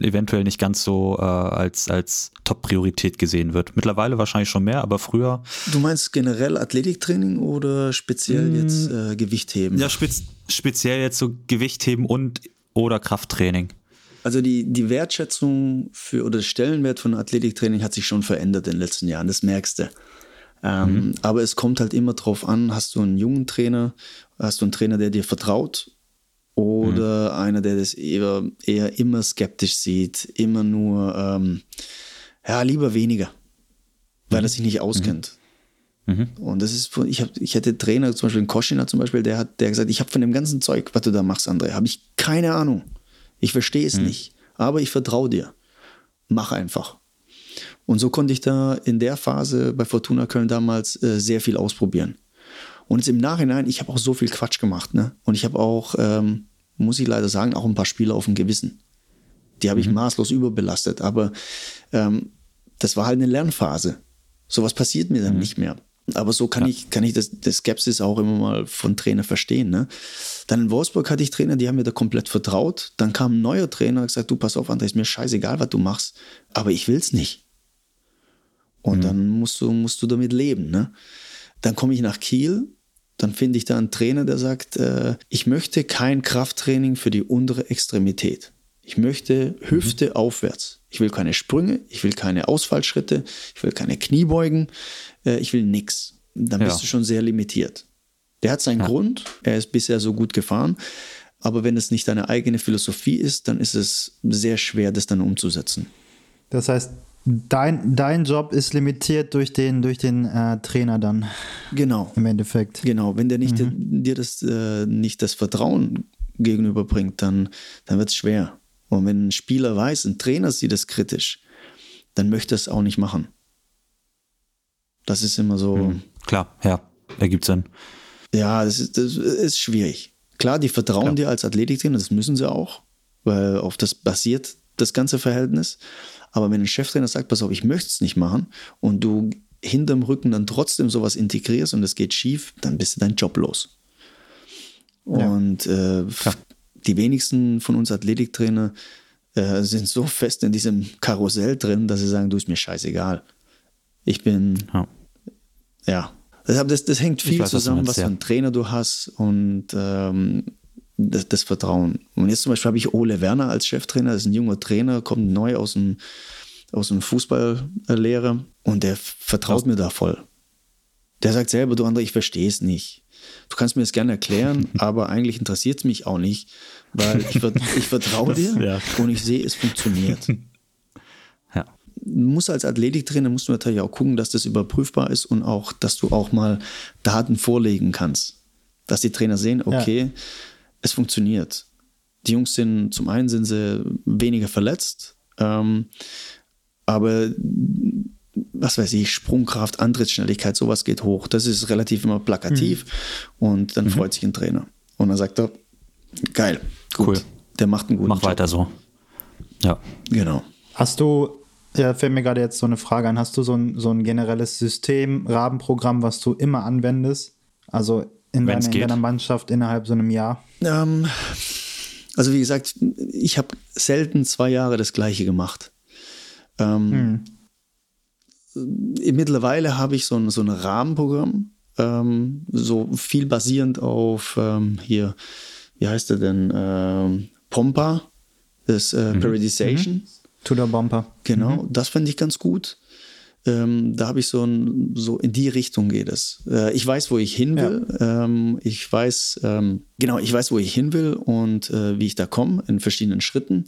eventuell nicht ganz so äh, als, als Top-Priorität gesehen wird. Mittlerweile wahrscheinlich schon mehr, aber früher. Du meinst generell Athletiktraining oder speziell mm, jetzt äh, Gewichtheben? Ja, spez speziell jetzt so Gewichtheben und oder Krafttraining. Also die, die Wertschätzung für oder der Stellenwert von Athletiktraining hat sich schon verändert in den letzten Jahren, das merkst du. Ähm, mhm. Aber es kommt halt immer drauf an, hast du einen jungen Trainer, hast du einen Trainer, der dir vertraut oder mhm. einer, der das eher, eher immer skeptisch sieht, immer nur, ähm, ja, lieber weniger, weil mhm. er sich nicht auskennt. Mhm. mhm. Und das ist, ich, hab, ich hatte Trainer, zum Beispiel in Koschina zum Beispiel, der hat der gesagt, ich habe von dem ganzen Zeug, was du da machst, André, habe ich keine Ahnung. Ich verstehe es mhm. nicht, aber ich vertraue dir. Mach einfach. Und so konnte ich da in der Phase bei Fortuna Köln damals äh, sehr viel ausprobieren. Und jetzt im Nachhinein, ich habe auch so viel Quatsch gemacht, ne? Und ich habe auch, ähm, muss ich leider sagen, auch ein paar Spiele auf dem Gewissen. Die habe ich mhm. maßlos überbelastet. Aber ähm, das war halt eine Lernphase. Sowas passiert mir dann mhm. nicht mehr. Aber so kann ja. ich, kann ich das, das Skepsis auch immer mal von Trainer verstehen. Ne? Dann in Wolfsburg hatte ich Trainer, die haben mir da komplett vertraut. Dann kam ein neuer Trainer und gesagt, du pass auf, André, ist mir scheißegal, was du machst, aber ich will's nicht. Und mhm. dann musst du, musst du damit leben. Ne? Dann komme ich nach Kiel dann finde ich da einen Trainer, der sagt, äh, ich möchte kein Krafttraining für die untere Extremität. Ich möchte Hüfte mhm. aufwärts. Ich will keine Sprünge, ich will keine Ausfallschritte, ich will keine Kniebeugen, äh, ich will nichts. Dann bist ja. du schon sehr limitiert. Der hat seinen ja. Grund, er ist bisher so gut gefahren, aber wenn es nicht deine eigene Philosophie ist, dann ist es sehr schwer, das dann umzusetzen. Das heißt, Dein, dein Job ist limitiert durch den, durch den äh, Trainer dann. Genau. Im Endeffekt. Genau. Wenn der nicht mhm. dir das, äh, nicht das Vertrauen gegenüberbringt, dann, dann wird es schwer. Und wenn ein Spieler weiß, ein Trainer sieht es kritisch, dann möchte er es auch nicht machen. Das ist immer so. Mhm. Klar, ja, ergibt Sinn. Ja, das ist, das ist schwierig. Klar, die vertrauen Klar. dir als Athletiktrainer, das müssen sie auch, weil auf das basiert das ganze Verhältnis. Aber wenn ein Cheftrainer sagt, pass auf, ich möchte es nicht machen und du hinterm Rücken dann trotzdem sowas integrierst und es geht schief, dann bist du deinen Job los. Und äh, die wenigsten von uns Athletiktrainer äh, sind so fest in diesem Karussell drin, dass sie sagen, du ist mir scheißegal. Ich bin, ja. Ja. Das, das, hängt viel weiß, zusammen, was, was für einen Trainer du hast und ähm, das, das, Vertrauen. Und jetzt zum Beispiel habe ich Ole Werner als Cheftrainer, das ist ein junger Trainer, kommt neu aus dem, aus dem Fußballlehre und der vertraut mir da voll. Der sagt selber, du André, ich verstehe es nicht. Du kannst mir das gerne erklären, aber eigentlich interessiert es mich auch nicht, weil ich, ich vertraue dir ja. und ich sehe, es funktioniert. Musst als Athletiktrainer musst du natürlich auch gucken, dass das überprüfbar ist und auch, dass du auch mal Daten vorlegen kannst. Dass die Trainer sehen, okay, ja es funktioniert. Die Jungs sind, zum einen sind sie weniger verletzt, ähm, aber was weiß ich, Sprungkraft, Antrittsschnelligkeit, sowas geht hoch. Das ist relativ immer plakativ mhm. und dann mhm. freut sich ein Trainer. Und dann sagt er, geil, gut, cool. der macht einen guten Mach Job. weiter so. Ja. Genau. Hast du, ja, fällt mir gerade jetzt so eine Frage an, hast du so ein, so ein generelles System, Rabenprogramm, was du immer anwendest? Also in, deiner, in deiner Mannschaft innerhalb so einem Jahr? Ähm, also wie gesagt, ich habe selten zwei Jahre das gleiche gemacht. Ähm, hm. Mittlerweile habe ich so ein, so ein Rahmenprogramm, ähm, so viel basierend auf ähm, hier, wie heißt der denn? Ähm, Pompa, das äh, mhm. Periodization. Mhm. Tudor Bumper. Genau, mhm. das fand ich ganz gut. Ähm, da habe ich so ein, so in die Richtung geht es. Äh, ich weiß, wo ich hin will. Ja. Ähm, ich weiß, ähm, genau, ich weiß, wo ich hin will und äh, wie ich da komme in verschiedenen Schritten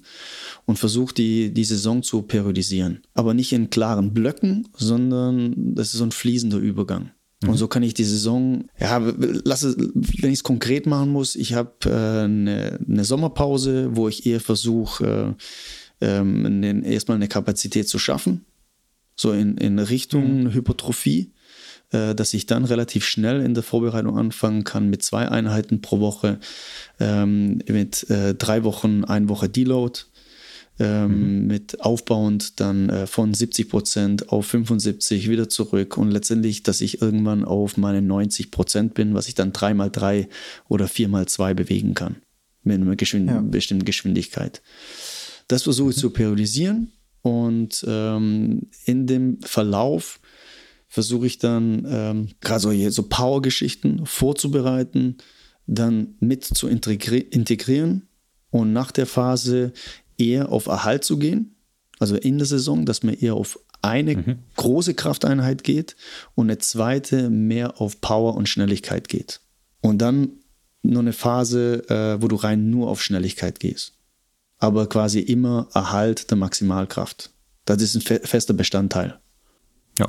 und versuche die, die Saison zu periodisieren. Aber nicht in klaren Blöcken, sondern das ist so ein fließender Übergang. Und mhm. so kann ich die Saison, ja, lasse, wenn ich es konkret machen muss, ich habe äh, eine, eine, Sommerpause, wo ich eher versuche, äh, ähm, erstmal eine Kapazität zu schaffen so in, in Richtung mhm. Hypertrophie, äh, dass ich dann relativ schnell in der Vorbereitung anfangen kann mit zwei Einheiten pro Woche, ähm, mit äh, drei Wochen, ein Woche Deload. Ähm, mhm. mit aufbauend dann äh, von 70 Prozent auf 75 wieder zurück und letztendlich, dass ich irgendwann auf meine 90 Prozent bin, was ich dann dreimal drei oder viermal zwei bewegen kann mit einer Geschwind ja. bestimmten Geschwindigkeit. Das versuche ich zu periodisieren und ähm, in dem Verlauf versuche ich dann ähm, gerade so, so Power-Geschichten vorzubereiten, dann mit zu integri integrieren und nach der Phase eher auf Erhalt zu gehen, also in der Saison, dass man eher auf eine mhm. große Krafteinheit geht und eine zweite mehr auf Power und Schnelligkeit geht. Und dann noch eine Phase, äh, wo du rein nur auf Schnelligkeit gehst. Aber quasi immer Erhalt der Maximalkraft. Das ist ein fe fester Bestandteil. Ja.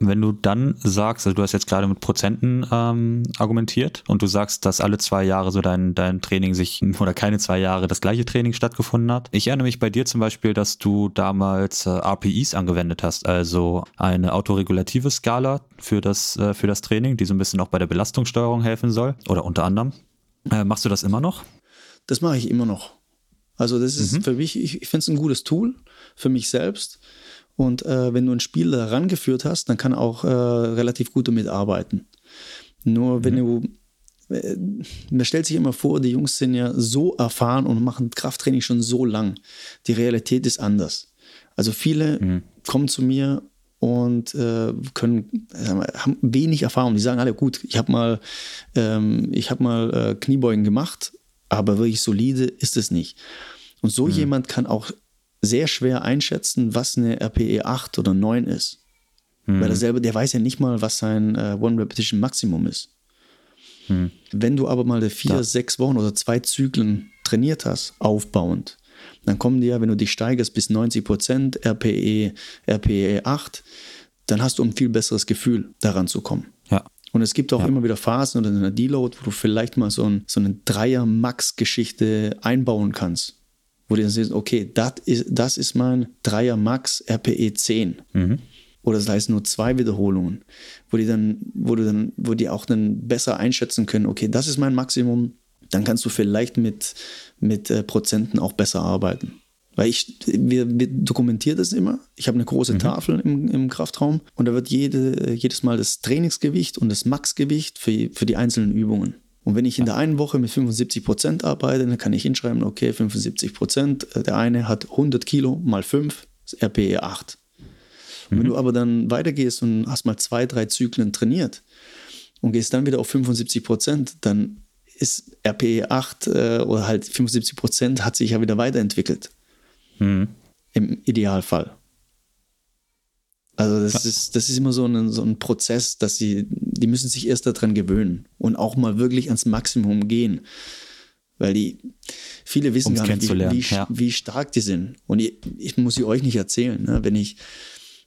Wenn du dann sagst, also du hast jetzt gerade mit Prozenten ähm, argumentiert und du sagst, dass alle zwei Jahre so dein, dein Training sich oder keine zwei Jahre das gleiche Training stattgefunden hat. Ich erinnere mich bei dir zum Beispiel, dass du damals äh, RPIs angewendet hast, also eine autoregulative Skala für das, äh, für das Training, die so ein bisschen auch bei der Belastungssteuerung helfen soll oder unter anderem. Äh, machst du das immer noch? Das mache ich immer noch. Also das ist mhm. für mich, ich, ich finde es ein gutes Tool für mich selbst. Und äh, wenn du ein Spiel da rangeführt hast, dann kann auch äh, relativ gut damit arbeiten. Nur wenn mhm. du, äh, man stellt sich immer vor, die Jungs sind ja so erfahren und machen Krafttraining schon so lang. Die Realität ist anders. Also viele mhm. kommen zu mir und äh, können haben wenig Erfahrung. Die sagen alle gut, ich habe mal, ähm, ich habe mal äh, Kniebeugen gemacht, aber wirklich solide ist es nicht. Und so mhm. jemand kann auch sehr schwer einschätzen, was eine RPE 8 oder 9 ist. Mhm. Weil er selber, der weiß ja nicht mal, was sein äh, One Repetition Maximum ist. Mhm. Wenn du aber mal vier, ja. sechs Wochen oder zwei Zyklen trainiert hast, aufbauend, dann kommen dir, wenn du dich steigerst bis 90 Prozent RPE, RPE 8, dann hast du ein viel besseres Gefühl, daran zu kommen. Und es gibt auch ja. immer wieder Phasen oder in einer Deload, wo du vielleicht mal so, ein, so eine Dreier-Max-Geschichte einbauen kannst wo du dann siehst, okay, das ist, das ist mein Dreier Max RPE 10. Mhm. Oder das heißt nur zwei Wiederholungen, wo die dann, wo du dann, wo die auch dann besser einschätzen können, okay, das ist mein Maximum, dann kannst du vielleicht mit, mit äh, Prozenten auch besser arbeiten. Weil ich, wir, wir dokumentieren das immer. Ich habe eine große mhm. Tafel im, im Kraftraum und da wird jede, jedes Mal das Trainingsgewicht und das Maxgewicht für, für die einzelnen Übungen. Und wenn ich in der einen Woche mit 75 Prozent arbeite, dann kann ich hinschreiben, okay, 75 Prozent, äh, der eine hat 100 Kilo mal 5, ist RPE 8. Und mhm. wenn du aber dann weitergehst und hast mal zwei, drei Zyklen trainiert und gehst dann wieder auf 75 Prozent, dann ist RPE 8 äh, oder halt 75 Prozent hat sich ja wieder weiterentwickelt. Mhm. Im Idealfall. Also das ist, das ist immer so ein, so ein Prozess, dass sie, die müssen sich erst daran gewöhnen und auch mal wirklich ans Maximum gehen. Weil die, viele wissen Um's gar nicht, wie, wie, ja. wie, stark die sind. Und ich, ich muss sie euch nicht erzählen. Ne? Wenn ich,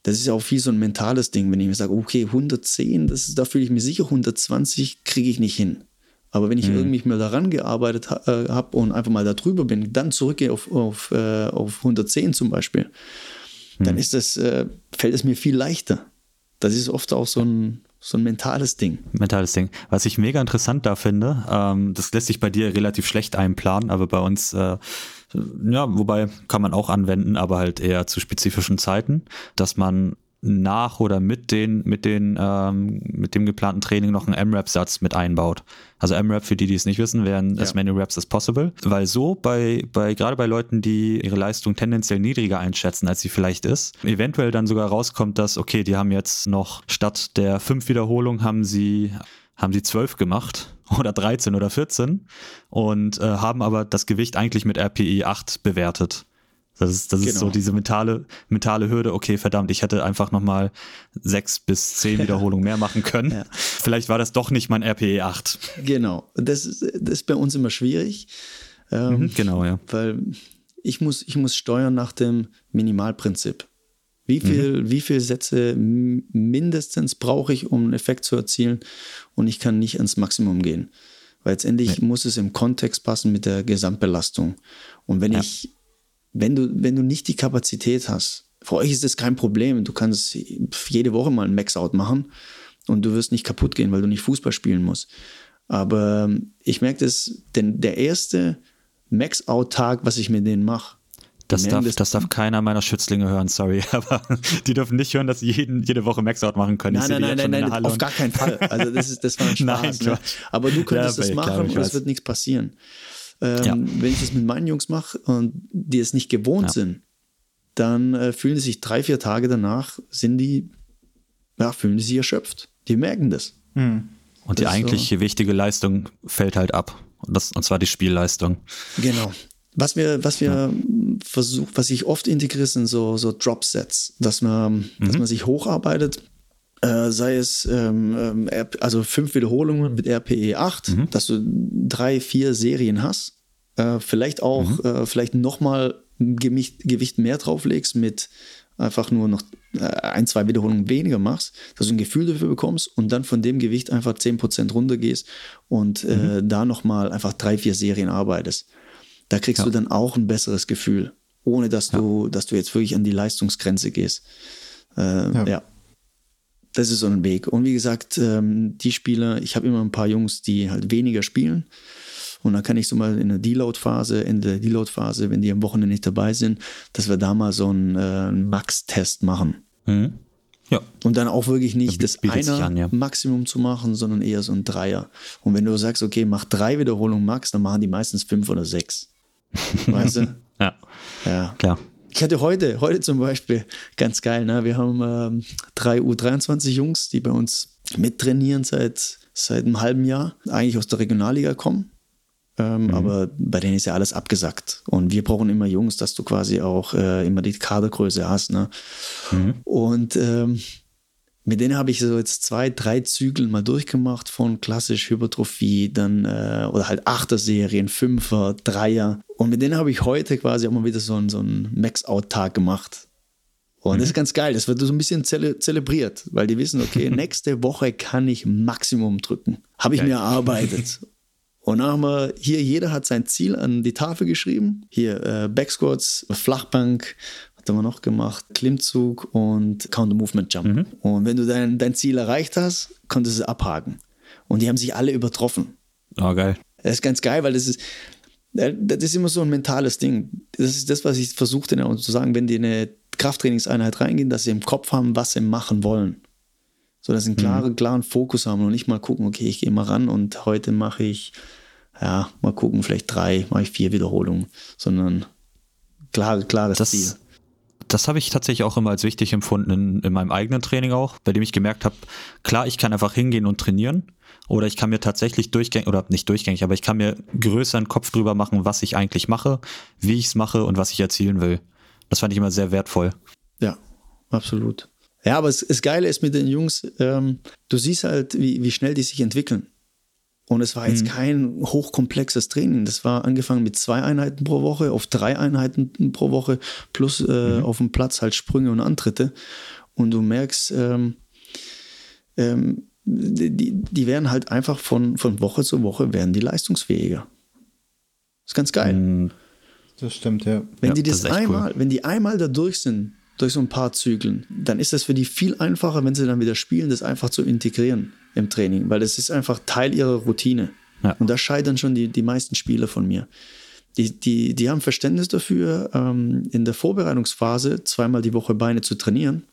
das ist auch viel so ein mentales Ding, wenn ich mir sage, okay, 110, das ist, da fühle ich mich sicher, 120 kriege ich nicht hin. Aber wenn ich mhm. irgendwie mal daran gearbeitet ha, äh, habe und einfach mal da drüber bin, dann zurückgehe auf, auf, äh, auf 110 zum Beispiel, dann hm. ist das, äh, fällt es mir viel leichter. Das ist oft auch so ein, so ein mentales Ding. Mentales Ding. Was ich mega interessant da finde, ähm, das lässt sich bei dir relativ schlecht einplanen, aber bei uns, äh, ja, wobei kann man auch anwenden, aber halt eher zu spezifischen Zeiten, dass man nach oder mit den, mit den, ähm, mit dem geplanten Training noch einen M-Rap-Satz mit einbaut. Also M-Rap, für die, die es nicht wissen, wären ja. as many Raps as possible. Weil so bei, bei, gerade bei Leuten, die ihre Leistung tendenziell niedriger einschätzen, als sie vielleicht ist, eventuell dann sogar rauskommt, dass, okay, die haben jetzt noch statt der fünf Wiederholungen haben sie, haben sie zwölf gemacht oder 13 oder 14 und äh, haben aber das Gewicht eigentlich mit RPE 8 bewertet. Das ist, das genau. ist so genau. diese mentale, mentale Hürde, okay, verdammt, ich hätte einfach nochmal sechs bis zehn Wiederholungen mehr machen können. Ja. Vielleicht war das doch nicht mein RPE 8. Genau, das ist, das ist bei uns immer schwierig. Ähm, mhm, genau, ja. Weil ich muss, ich muss steuern nach dem Minimalprinzip. Wie viel, mhm. wie viel Sätze mindestens brauche ich, um einen Effekt zu erzielen und ich kann nicht ans Maximum gehen. Weil letztendlich nee. muss es im Kontext passen mit der Gesamtbelastung. Und wenn ja. ich wenn du, wenn du nicht die Kapazität hast, für euch ist das kein Problem. Du kannst jede Woche mal ein Max-Out machen und du wirst nicht kaputt gehen, weil du nicht Fußball spielen musst. Aber ähm, ich merke das, denn der erste Max-Out-Tag, was ich mit denen mache, das darf, das, darf keiner meiner Schützlinge hören, sorry. Aber die dürfen nicht hören, dass sie jeden, jede Woche Maxout machen können. Nein, nein, nein, nein, nein auf gar keinen Fall. Also das, ist, das war ein Spaß. nein, ne? Aber du könntest ja, das machen klar, und es wird nichts passieren. Ähm, ja. Wenn ich das mit meinen Jungs mache und die es nicht gewohnt ja. sind, dann äh, fühlen sie sich drei, vier Tage danach, sind die, ja, fühlen die sich erschöpft. Die merken das. Mhm. Und die eigentliche so. wichtige Leistung fällt halt ab. Und, das, und zwar die Spielleistung. Genau. Was wir, was wir ja. versuchen, was ich oft integriere, sind so, so Drop-Sets, dass man, mhm. dass man sich hocharbeitet, äh, sei es ähm, ähm also fünf Wiederholungen mit RPE 8, mhm. dass du drei, vier Serien hast, äh, vielleicht auch, mhm. äh, vielleicht nochmal Gewicht, Gewicht mehr drauflegst mit einfach nur noch äh, ein, zwei Wiederholungen weniger machst, dass du ein Gefühl dafür bekommst und dann von dem Gewicht einfach 10% runtergehst und äh, mhm. äh, da nochmal einfach drei, vier Serien arbeitest. Da kriegst ja. du dann auch ein besseres Gefühl, ohne dass ja. du, dass du jetzt wirklich an die Leistungsgrenze gehst. Äh, ja. ja. Das ist so ein Weg. Und wie gesagt, ähm, die Spieler, ich habe immer ein paar Jungs, die halt weniger spielen. Und dann kann ich so mal in der Deload-Phase, in der Deload-Phase, wenn die am Wochenende nicht dabei sind, dass wir da mal so einen, äh, Max-Test machen. Mhm. Ja. Und dann auch wirklich nicht das Einer an, ja. Maximum zu machen, sondern eher so ein Dreier. Und wenn du sagst, okay, mach drei Wiederholungen Max, dann machen die meistens fünf oder sechs. weißt du? Ja. Ja. Klar. Ich hatte heute, heute zum Beispiel, ganz geil, ne? wir haben ähm, drei U23 Jungs, die bei uns mittrainieren seit, seit einem halben Jahr, eigentlich aus der Regionalliga kommen. Ähm, mhm. Aber bei denen ist ja alles abgesackt. Und wir brauchen immer Jungs, dass du quasi auch äh, immer die Kadergröße hast. Ne? Mhm. Und ähm, mit denen habe ich so jetzt zwei, drei Zügel mal durchgemacht von klassisch Hypertrophie, dann äh, oder halt Achter-Serien, Fünfer, Dreier. Und mit denen habe ich heute quasi auch mal wieder so, einen, so einen Max-Out-Tag gemacht. Und mhm. das ist ganz geil. Das wird so ein bisschen zele zelebriert, weil die wissen, okay, nächste Woche kann ich Maximum drücken. Habe ich mir erarbeitet. Und dann haben wir hier, jeder hat sein Ziel an die Tafel geschrieben. Hier äh, Backsquats, Flachbank, was haben wir noch gemacht? Klimmzug und Counter-Movement-Jump. Mhm. Und wenn du dein, dein Ziel erreicht hast, konntest du es abhaken. Und die haben sich alle übertroffen. Oh, geil. Das ist ganz geil, weil das ist, äh, das ist immer so ein mentales Ding. Das ist das, was ich versuchte zu sagen, wenn die in eine Krafttrainingseinheit reingehen, dass sie im Kopf haben, was sie machen wollen. So, dass sie einen mhm. klaren, klaren Fokus haben und nicht mal gucken, okay, ich gehe mal ran und heute mache ich, ja, mal gucken, vielleicht drei, mache ich vier Wiederholungen, sondern klare, klares das, Ziel. Das habe ich tatsächlich auch immer als wichtig empfunden in, in meinem eigenen Training auch, bei dem ich gemerkt habe, klar, ich kann einfach hingehen und trainieren, oder ich kann mir tatsächlich durchgängig, oder nicht durchgängig, aber ich kann mir größeren Kopf drüber machen, was ich eigentlich mache, wie ich es mache und was ich erzielen will. Das fand ich immer sehr wertvoll. Ja, absolut. Ja, aber das Geile ist mit den Jungs, ähm, du siehst halt, wie, wie schnell die sich entwickeln. Und es war jetzt mhm. kein hochkomplexes Training. Das war angefangen mit zwei Einheiten pro Woche auf drei Einheiten pro Woche plus äh, mhm. auf dem Platz halt Sprünge und Antritte. Und du merkst, ähm, ähm, die, die werden halt einfach von, von Woche zu Woche werden die leistungsfähiger. Das ist ganz geil. Mhm. Das stimmt, ja. Wenn ja, die das, das einmal, cool. wenn die einmal da durch sind, durch so ein paar Zyklen, dann ist das für die viel einfacher, wenn sie dann wieder spielen, das einfach zu integrieren im Training, weil das ist einfach Teil ihrer Routine. Ja. Und da scheitern schon die, die meisten Spieler von mir. Die, die, die haben Verständnis dafür, ähm, in der Vorbereitungsphase zweimal die Woche Beine zu trainieren.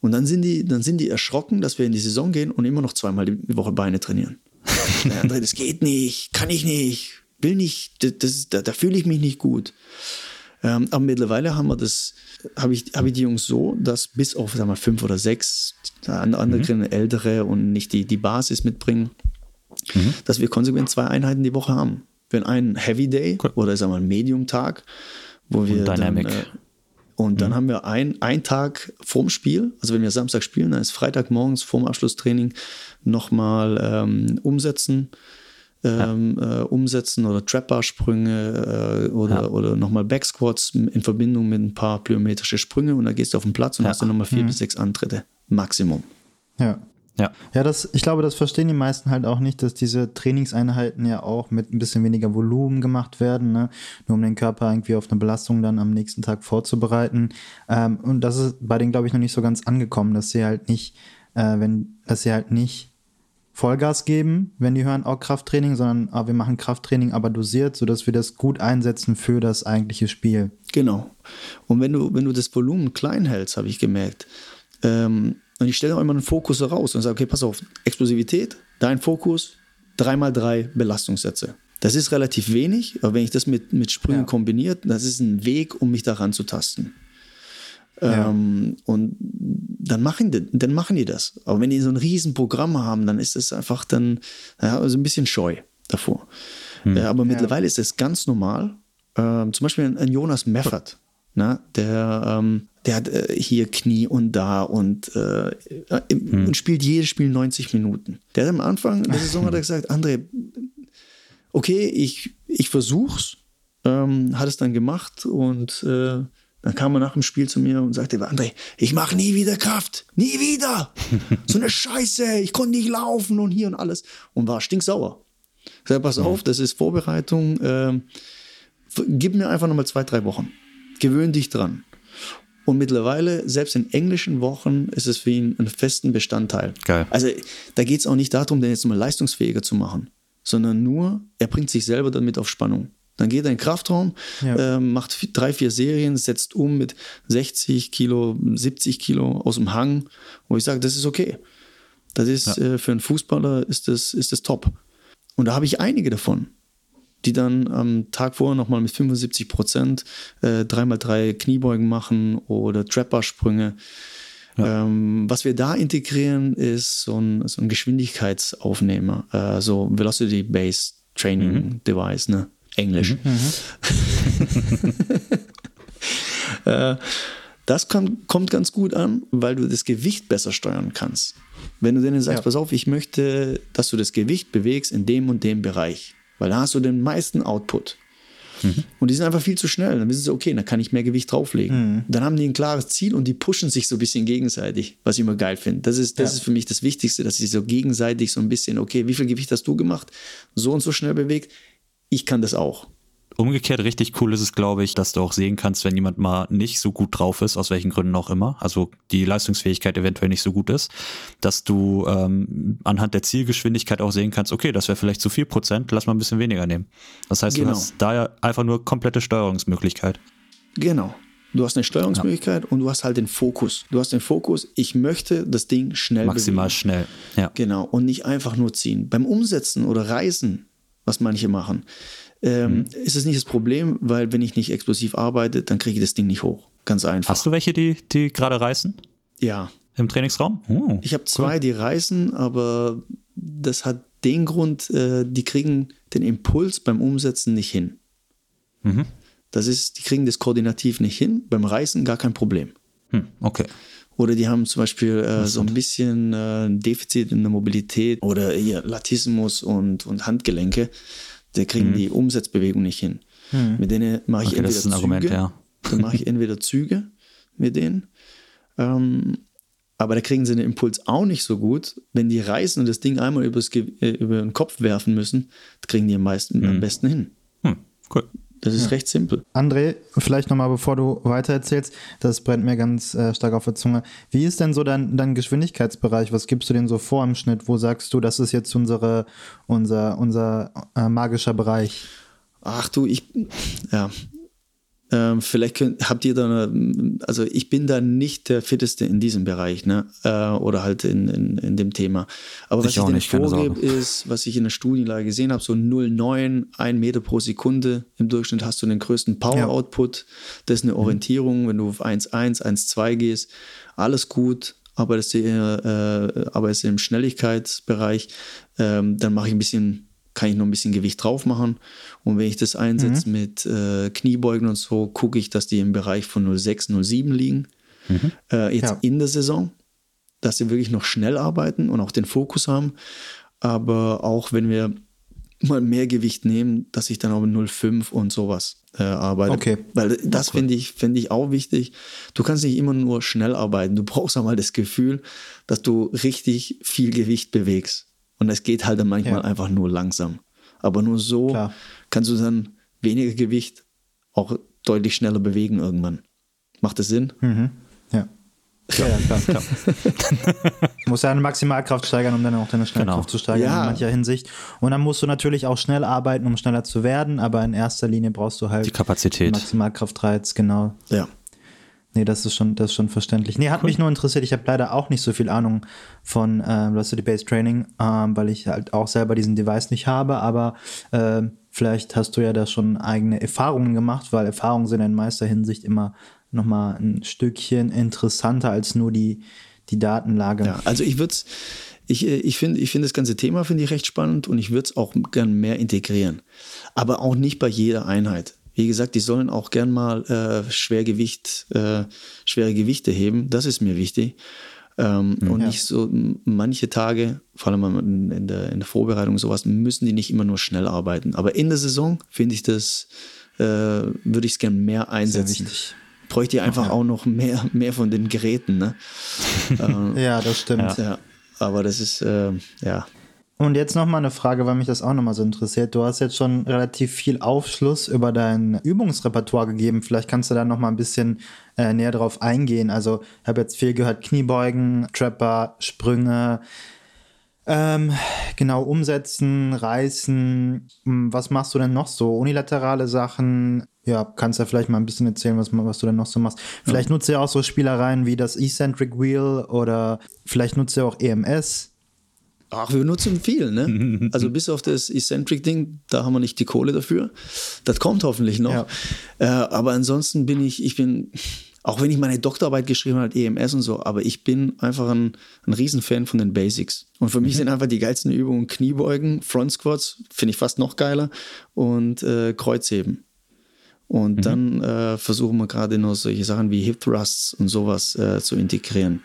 Und dann sind, die, dann sind die erschrocken, dass wir in die Saison gehen und immer noch zweimal die Woche Beine trainieren. Der andere, das geht nicht, kann ich nicht, will nicht, das, das, da, da fühle ich mich nicht gut. Ähm, aber mittlerweile haben wir das, habe ich, hab ich die Jungs so, dass bis auf sagen wir, fünf oder sechs, andere mhm. ältere und nicht die, die Basis mitbringen, mhm. dass wir konsequent zwei Einheiten die Woche haben. Wenn ein Heavy Day cool. oder sagen wir ein Medium Tag, wo wir und dann, äh, und dann mhm. haben wir ein, einen Tag vorm Spiel, also wenn wir Samstag spielen, dann ist Freitagmorgens vorm Abschlusstraining nochmal ähm, umsetzen ähm, ja. äh, umsetzen oder Trapper-Sprünge äh, oder, ja. oder nochmal Backsquats in Verbindung mit ein paar plyometrische Sprünge und dann gehst du auf den Platz und ja. hast dann nochmal vier mhm. bis sechs Antritte. Maximum. Ja. Ja, ja das, ich glaube, das verstehen die meisten halt auch nicht, dass diese Trainingseinheiten ja auch mit ein bisschen weniger Volumen gemacht werden, ne? nur um den Körper irgendwie auf eine Belastung dann am nächsten Tag vorzubereiten. Ähm, und das ist bei denen, glaube ich, noch nicht so ganz angekommen, dass sie halt nicht, äh, wenn, dass sie halt nicht Vollgas geben, wenn die hören, auch Krafttraining, sondern ah, wir machen Krafttraining, aber dosiert, sodass wir das gut einsetzen für das eigentliche Spiel. Genau. Und wenn du, wenn du das Volumen klein hältst, habe ich gemerkt, ähm, und ich stelle auch immer einen Fokus heraus und sage, okay, pass auf, Explosivität, dein Fokus, dreimal drei Belastungssätze. Das ist relativ wenig, aber wenn ich das mit, mit Sprüngen ja. kombiniert, das ist ein Weg, um mich daran zu tasten. Ja. Ähm, und dann machen, die, dann machen die das. Aber wenn die so ein Riesenprogramm haben, dann ist es einfach dann ja, also ein bisschen scheu davor. Hm. Äh, aber mittlerweile ist es ganz normal. Ähm, zum Beispiel ein, ein Jonas Meffert, ne, der, ähm, der hat äh, hier Knie und da und, äh, hm. und spielt jedes Spiel 90 Minuten. Der hat am Anfang der Saison hat er gesagt, André, okay, ich, ich versuch's, ähm, hat es dann gemacht und äh, dann kam er nach dem Spiel zu mir und sagte, André, ich mache nie wieder Kraft. Nie wieder. So eine Scheiße. Ich konnte nicht laufen und hier und alles. Und war stinksauer. Ich sage, pass auf, das ist Vorbereitung. Ähm, gib mir einfach nochmal zwei, drei Wochen. Gewöhn dich dran. Und mittlerweile, selbst in englischen Wochen, ist es für ihn einen festen Bestandteil. Geil. Also da geht es auch nicht darum, den jetzt mal leistungsfähiger zu machen, sondern nur, er bringt sich selber damit auf Spannung. Dann geht er in den Kraftraum, ja. äh, macht drei, vier Serien, setzt um mit 60 Kilo, 70 Kilo aus dem Hang, wo ich sage, das ist okay. Das ist ja. äh, für einen Fußballer ist das, ist das top. Und da habe ich einige davon, die dann am Tag vorher nochmal mit 75 Prozent äh, 3x3 Kniebeugen machen oder Trapper-Sprünge. Ja. Ähm, was wir da integrieren, ist so ein, so ein Geschwindigkeitsaufnehmer, äh, so Velocity-Based Training mhm. Device, ne? Englisch. Mhm. mhm. äh, das kann, kommt ganz gut an, weil du das Gewicht besser steuern kannst. Wenn du denen sagst, ja. pass auf, ich möchte, dass du das Gewicht bewegst in dem und dem Bereich, weil da hast du den meisten Output. Mhm. Und die sind einfach viel zu schnell. Dann wissen sie, okay, dann kann ich mehr Gewicht drauflegen. Mhm. Dann haben die ein klares Ziel und die pushen sich so ein bisschen gegenseitig, was ich immer geil finde. Das ist, das ja. ist für mich das Wichtigste, dass sie so gegenseitig so ein bisschen, okay, wie viel Gewicht hast du gemacht? So und so schnell bewegt ich kann das auch. Umgekehrt richtig cool ist es, glaube ich, dass du auch sehen kannst, wenn jemand mal nicht so gut drauf ist, aus welchen Gründen auch immer, also die Leistungsfähigkeit eventuell nicht so gut ist, dass du ähm, anhand der Zielgeschwindigkeit auch sehen kannst, okay, das wäre vielleicht zu viel Prozent, lass mal ein bisschen weniger nehmen. Das heißt, genau. du hast da ja einfach nur komplette Steuerungsmöglichkeit. Genau. Du hast eine Steuerungsmöglichkeit ja. und du hast halt den Fokus. Du hast den Fokus, ich möchte das Ding schnell Maximal bewegen. schnell, ja. Genau. Und nicht einfach nur ziehen. Beim Umsetzen oder Reisen was manche machen, ähm, mhm. ist es nicht das Problem, weil wenn ich nicht explosiv arbeite, dann kriege ich das Ding nicht hoch. Ganz einfach. Hast du welche, die, die gerade reißen? Ja. Im Trainingsraum? Oh, ich habe zwei, cool. die reißen, aber das hat den Grund, äh, die kriegen den Impuls beim Umsetzen nicht hin. Mhm. Das ist, die kriegen das koordinativ nicht hin, beim Reißen gar kein Problem. Hm, okay. Oder die haben zum Beispiel äh, so ein bisschen äh, ein Defizit in der Mobilität oder hier Latismus und, und Handgelenke. Die kriegen mhm. die Umsetzbewegung nicht hin. Mhm. Mit denen mache ich okay, entweder Züge. Argument, ja. Dann mache ich entweder Züge mit denen. Ähm, aber da kriegen sie den Impuls auch nicht so gut. Wenn die reißen und das Ding einmal übers, äh, über den Kopf werfen müssen, kriegen die am, meisten, mhm. am besten hin. Hm, cool. Das ist ja. recht simpel. André, vielleicht nochmal, bevor du weitererzählst, das brennt mir ganz äh, stark auf der Zunge. Wie ist denn so dein, dein Geschwindigkeitsbereich? Was gibst du denn so vor im Schnitt? Wo sagst du, das ist jetzt unsere, unser, unser äh, magischer Bereich? Ach du, ich, ja, ähm, vielleicht könnt, habt ihr da, eine, also ich bin da nicht der Fitteste in diesem Bereich, ne? Äh, oder halt in, in, in dem Thema. Aber was ich, ich denen vorgebe, ist, was ich in der Studienlage gesehen habe, so 0,9, 1 Meter pro Sekunde im Durchschnitt hast du den größten Power-Output. Das ist eine mhm. Orientierung, wenn du auf 1,1, 1,2 gehst, alles gut. Aber das ist, äh, aber ist im Schnelligkeitsbereich, ähm, dann mache ich ein bisschen kann ich noch ein bisschen Gewicht drauf machen. Und wenn ich das einsetze mhm. mit äh, Kniebeugen und so, gucke ich, dass die im Bereich von 0,6, 0,7 liegen. Mhm. Äh, jetzt ja. in der Saison, dass sie wirklich noch schnell arbeiten und auch den Fokus haben. Aber auch wenn wir mal mehr Gewicht nehmen, dass ich dann auf 0,5 und sowas äh, arbeite. Okay. Weil das okay. finde ich, find ich auch wichtig. Du kannst nicht immer nur schnell arbeiten. Du brauchst auch mal das Gefühl, dass du richtig viel Gewicht bewegst. Und es geht halt dann manchmal ja. einfach nur langsam. Aber nur so Klar. kannst du dann weniger Gewicht auch deutlich schneller bewegen irgendwann. Macht das Sinn? Mhm. Ja. Ja, ja, klar, klar. du musst ja eine Maximalkraft steigern, um dann auch deine Schnellkraft genau. zu steigern ja. in mancher Hinsicht. Und dann musst du natürlich auch schnell arbeiten, um schneller zu werden, aber in erster Linie brauchst du halt die Kapazität. Maximalkraftreiz, genau. Ja. Nee, das ist schon, das ist schon verständlich. Nee, hat cool. mich nur interessiert. Ich habe leider auch nicht so viel Ahnung von äh, Velocity Based Training, ähm, weil ich halt auch selber diesen Device nicht habe, aber äh, vielleicht hast du ja da schon eigene Erfahrungen gemacht, weil Erfahrungen sind in meister Hinsicht immer nochmal ein Stückchen interessanter als nur die, die Datenlage. Ja, also ich würde ich, äh, ich finde ich find das ganze Thema finde ich recht spannend und ich würde es auch gern mehr integrieren. Aber auch nicht bei jeder Einheit. Wie gesagt, die sollen auch gern mal äh, Schwergewicht, äh, schwere Gewichte heben. Das ist mir wichtig. Ähm, mhm. Und nicht so manche Tage, vor allem in der, in der Vorbereitung sowas, müssen die nicht immer nur schnell arbeiten. Aber in der Saison finde ich das, äh, würde ich es gern mehr einsetzen. Bräuchte ich einfach okay. auch noch mehr, mehr von den Geräten. Ne? ähm, ja, das stimmt. Ja. Aber das ist, äh, ja, und jetzt nochmal eine Frage, weil mich das auch nochmal so interessiert. Du hast jetzt schon relativ viel Aufschluss über dein Übungsrepertoire gegeben. Vielleicht kannst du da nochmal ein bisschen äh, näher drauf eingehen. Also, ich habe jetzt viel gehört: Kniebeugen, Trapper, Sprünge. Ähm, genau, umsetzen, reißen. Hm, was machst du denn noch so? Unilaterale Sachen? Ja, kannst du ja vielleicht mal ein bisschen erzählen, was, was du denn noch so machst. Vielleicht ja. nutzt ihr auch so Spielereien wie das Eccentric Wheel oder vielleicht nutzt ihr auch EMS. Ach, wir nutzen viel, ne? Also bis auf das Eccentric-Ding, da haben wir nicht die Kohle dafür. Das kommt hoffentlich noch. Ja. Äh, aber ansonsten bin ich, ich bin, auch wenn ich meine Doktorarbeit geschrieben habe, EMS und so, aber ich bin einfach ein, ein Riesenfan von den Basics. Und für mich mhm. sind einfach die geilsten Übungen Kniebeugen, Front Squats, finde ich fast noch geiler, und äh, Kreuzheben. Und mhm. dann äh, versuchen wir gerade noch solche Sachen wie Hip Thrusts und sowas äh, zu integrieren.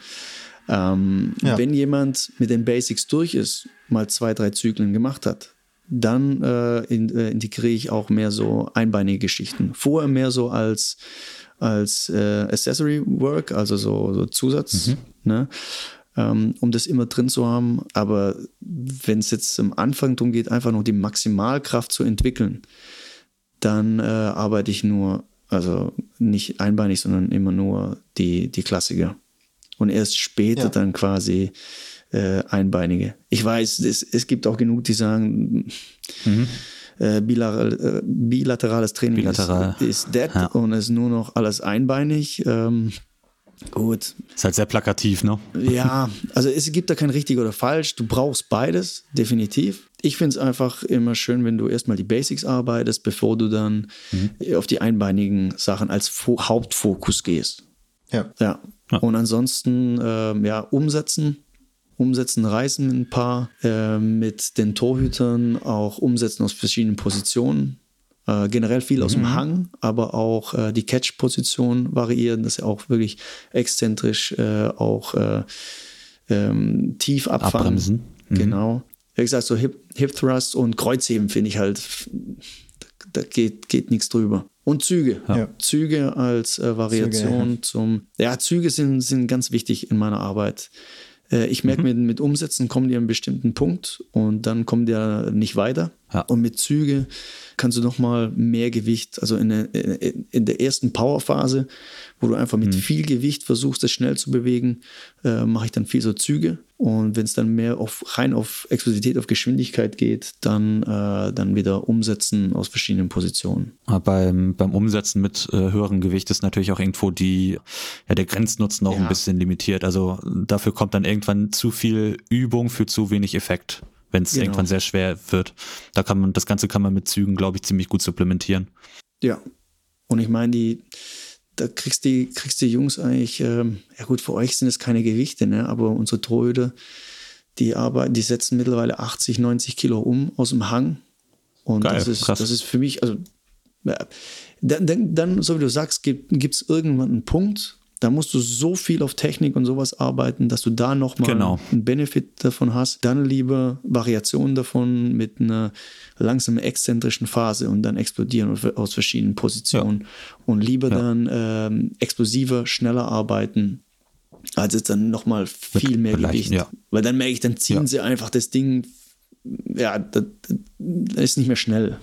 Ähm, ja. Wenn jemand mit den Basics durch ist, mal zwei, drei Zyklen gemacht hat, dann äh, in, äh, integriere ich auch mehr so einbeinige Geschichten. Vorher mehr so als, als äh, Accessory Work, also so, so Zusatz, mhm. ne? ähm, um das immer drin zu haben. Aber wenn es jetzt am Anfang darum geht, einfach nur die Maximalkraft zu entwickeln, dann äh, arbeite ich nur, also nicht einbeinig, sondern immer nur die, die Klassiker und erst später ja. dann quasi äh, einbeinige. Ich weiß, es, es gibt auch genug, die sagen, mhm. äh, bilateral, äh, bilaterales Training Bilateral. ist, ist dead ja. und ist nur noch alles einbeinig. Ähm, gut. Ist halt sehr plakativ, ne? Ja, also es gibt da kein richtig oder falsch. Du brauchst beides, definitiv. Ich finde es einfach immer schön, wenn du erstmal die Basics arbeitest, bevor du dann mhm. auf die einbeinigen Sachen als Hauptfokus gehst. Ja. Ja, ja. Und ansonsten, äh, ja, umsetzen. Umsetzen, reißen ein paar. Äh, mit den Torhütern auch umsetzen aus verschiedenen Positionen. Äh, generell viel mhm. aus dem mhm. Hang, aber auch äh, die Catch-Position variieren, dass sie auch wirklich exzentrisch äh, auch äh, ähm, tief abfangen. Abbremsen. Mhm. Genau. Wie gesagt, so Hip, Hip Thrust und Kreuzheben finde ich halt, da geht, geht nichts drüber. Und Züge. Ja. Züge als äh, Variation Züge, ja. zum. Ja, Züge sind, sind ganz wichtig in meiner Arbeit. Äh, ich merke, mhm. mit, mit Umsätzen kommen die an einen bestimmten Punkt und dann kommen die ja nicht weiter. Ja. Und mit Züge kannst du nochmal mehr Gewicht, also in der, in der ersten Powerphase, wo du einfach mit mhm. viel Gewicht versuchst, es schnell zu bewegen, äh, mache ich dann viel so Züge. Und wenn es dann mehr auf, rein auf Explosivität, auf Geschwindigkeit geht, dann, äh, dann wieder umsetzen aus verschiedenen Positionen. beim, beim Umsetzen mit äh, höherem Gewicht ist natürlich auch irgendwo die, ja, der Grenznutzen auch ja. ein bisschen limitiert. Also dafür kommt dann irgendwann zu viel Übung für zu wenig Effekt wenn es genau. irgendwann sehr schwer wird. Da kann man, das Ganze kann man mit Zügen, glaube ich, ziemlich gut supplementieren. Ja. Und ich meine, die, da kriegst die, kriegst die Jungs eigentlich, ähm, ja gut, für euch sind es keine Gewichte, ne? aber unsere Torhüter, die arbeiten, die setzen mittlerweile 80, 90 Kilo um aus dem Hang. Und Geil, das, ist, krass. das ist für mich, also ja, dann, dann, dann, so wie du sagst, gibt es irgendwann einen Punkt, da musst du so viel auf Technik und sowas arbeiten, dass du da nochmal genau. einen Benefit davon hast. Dann lieber Variationen davon mit einer langsamen exzentrischen Phase und dann explodieren aus verschiedenen Positionen. Ja. Und lieber ja. dann ähm, explosiver, schneller arbeiten, als jetzt dann nochmal viel mehr Gewicht. Ja. Weil dann merke ich, dann ziehen sie einfach das Ding, ja, das, das ist nicht mehr schnell.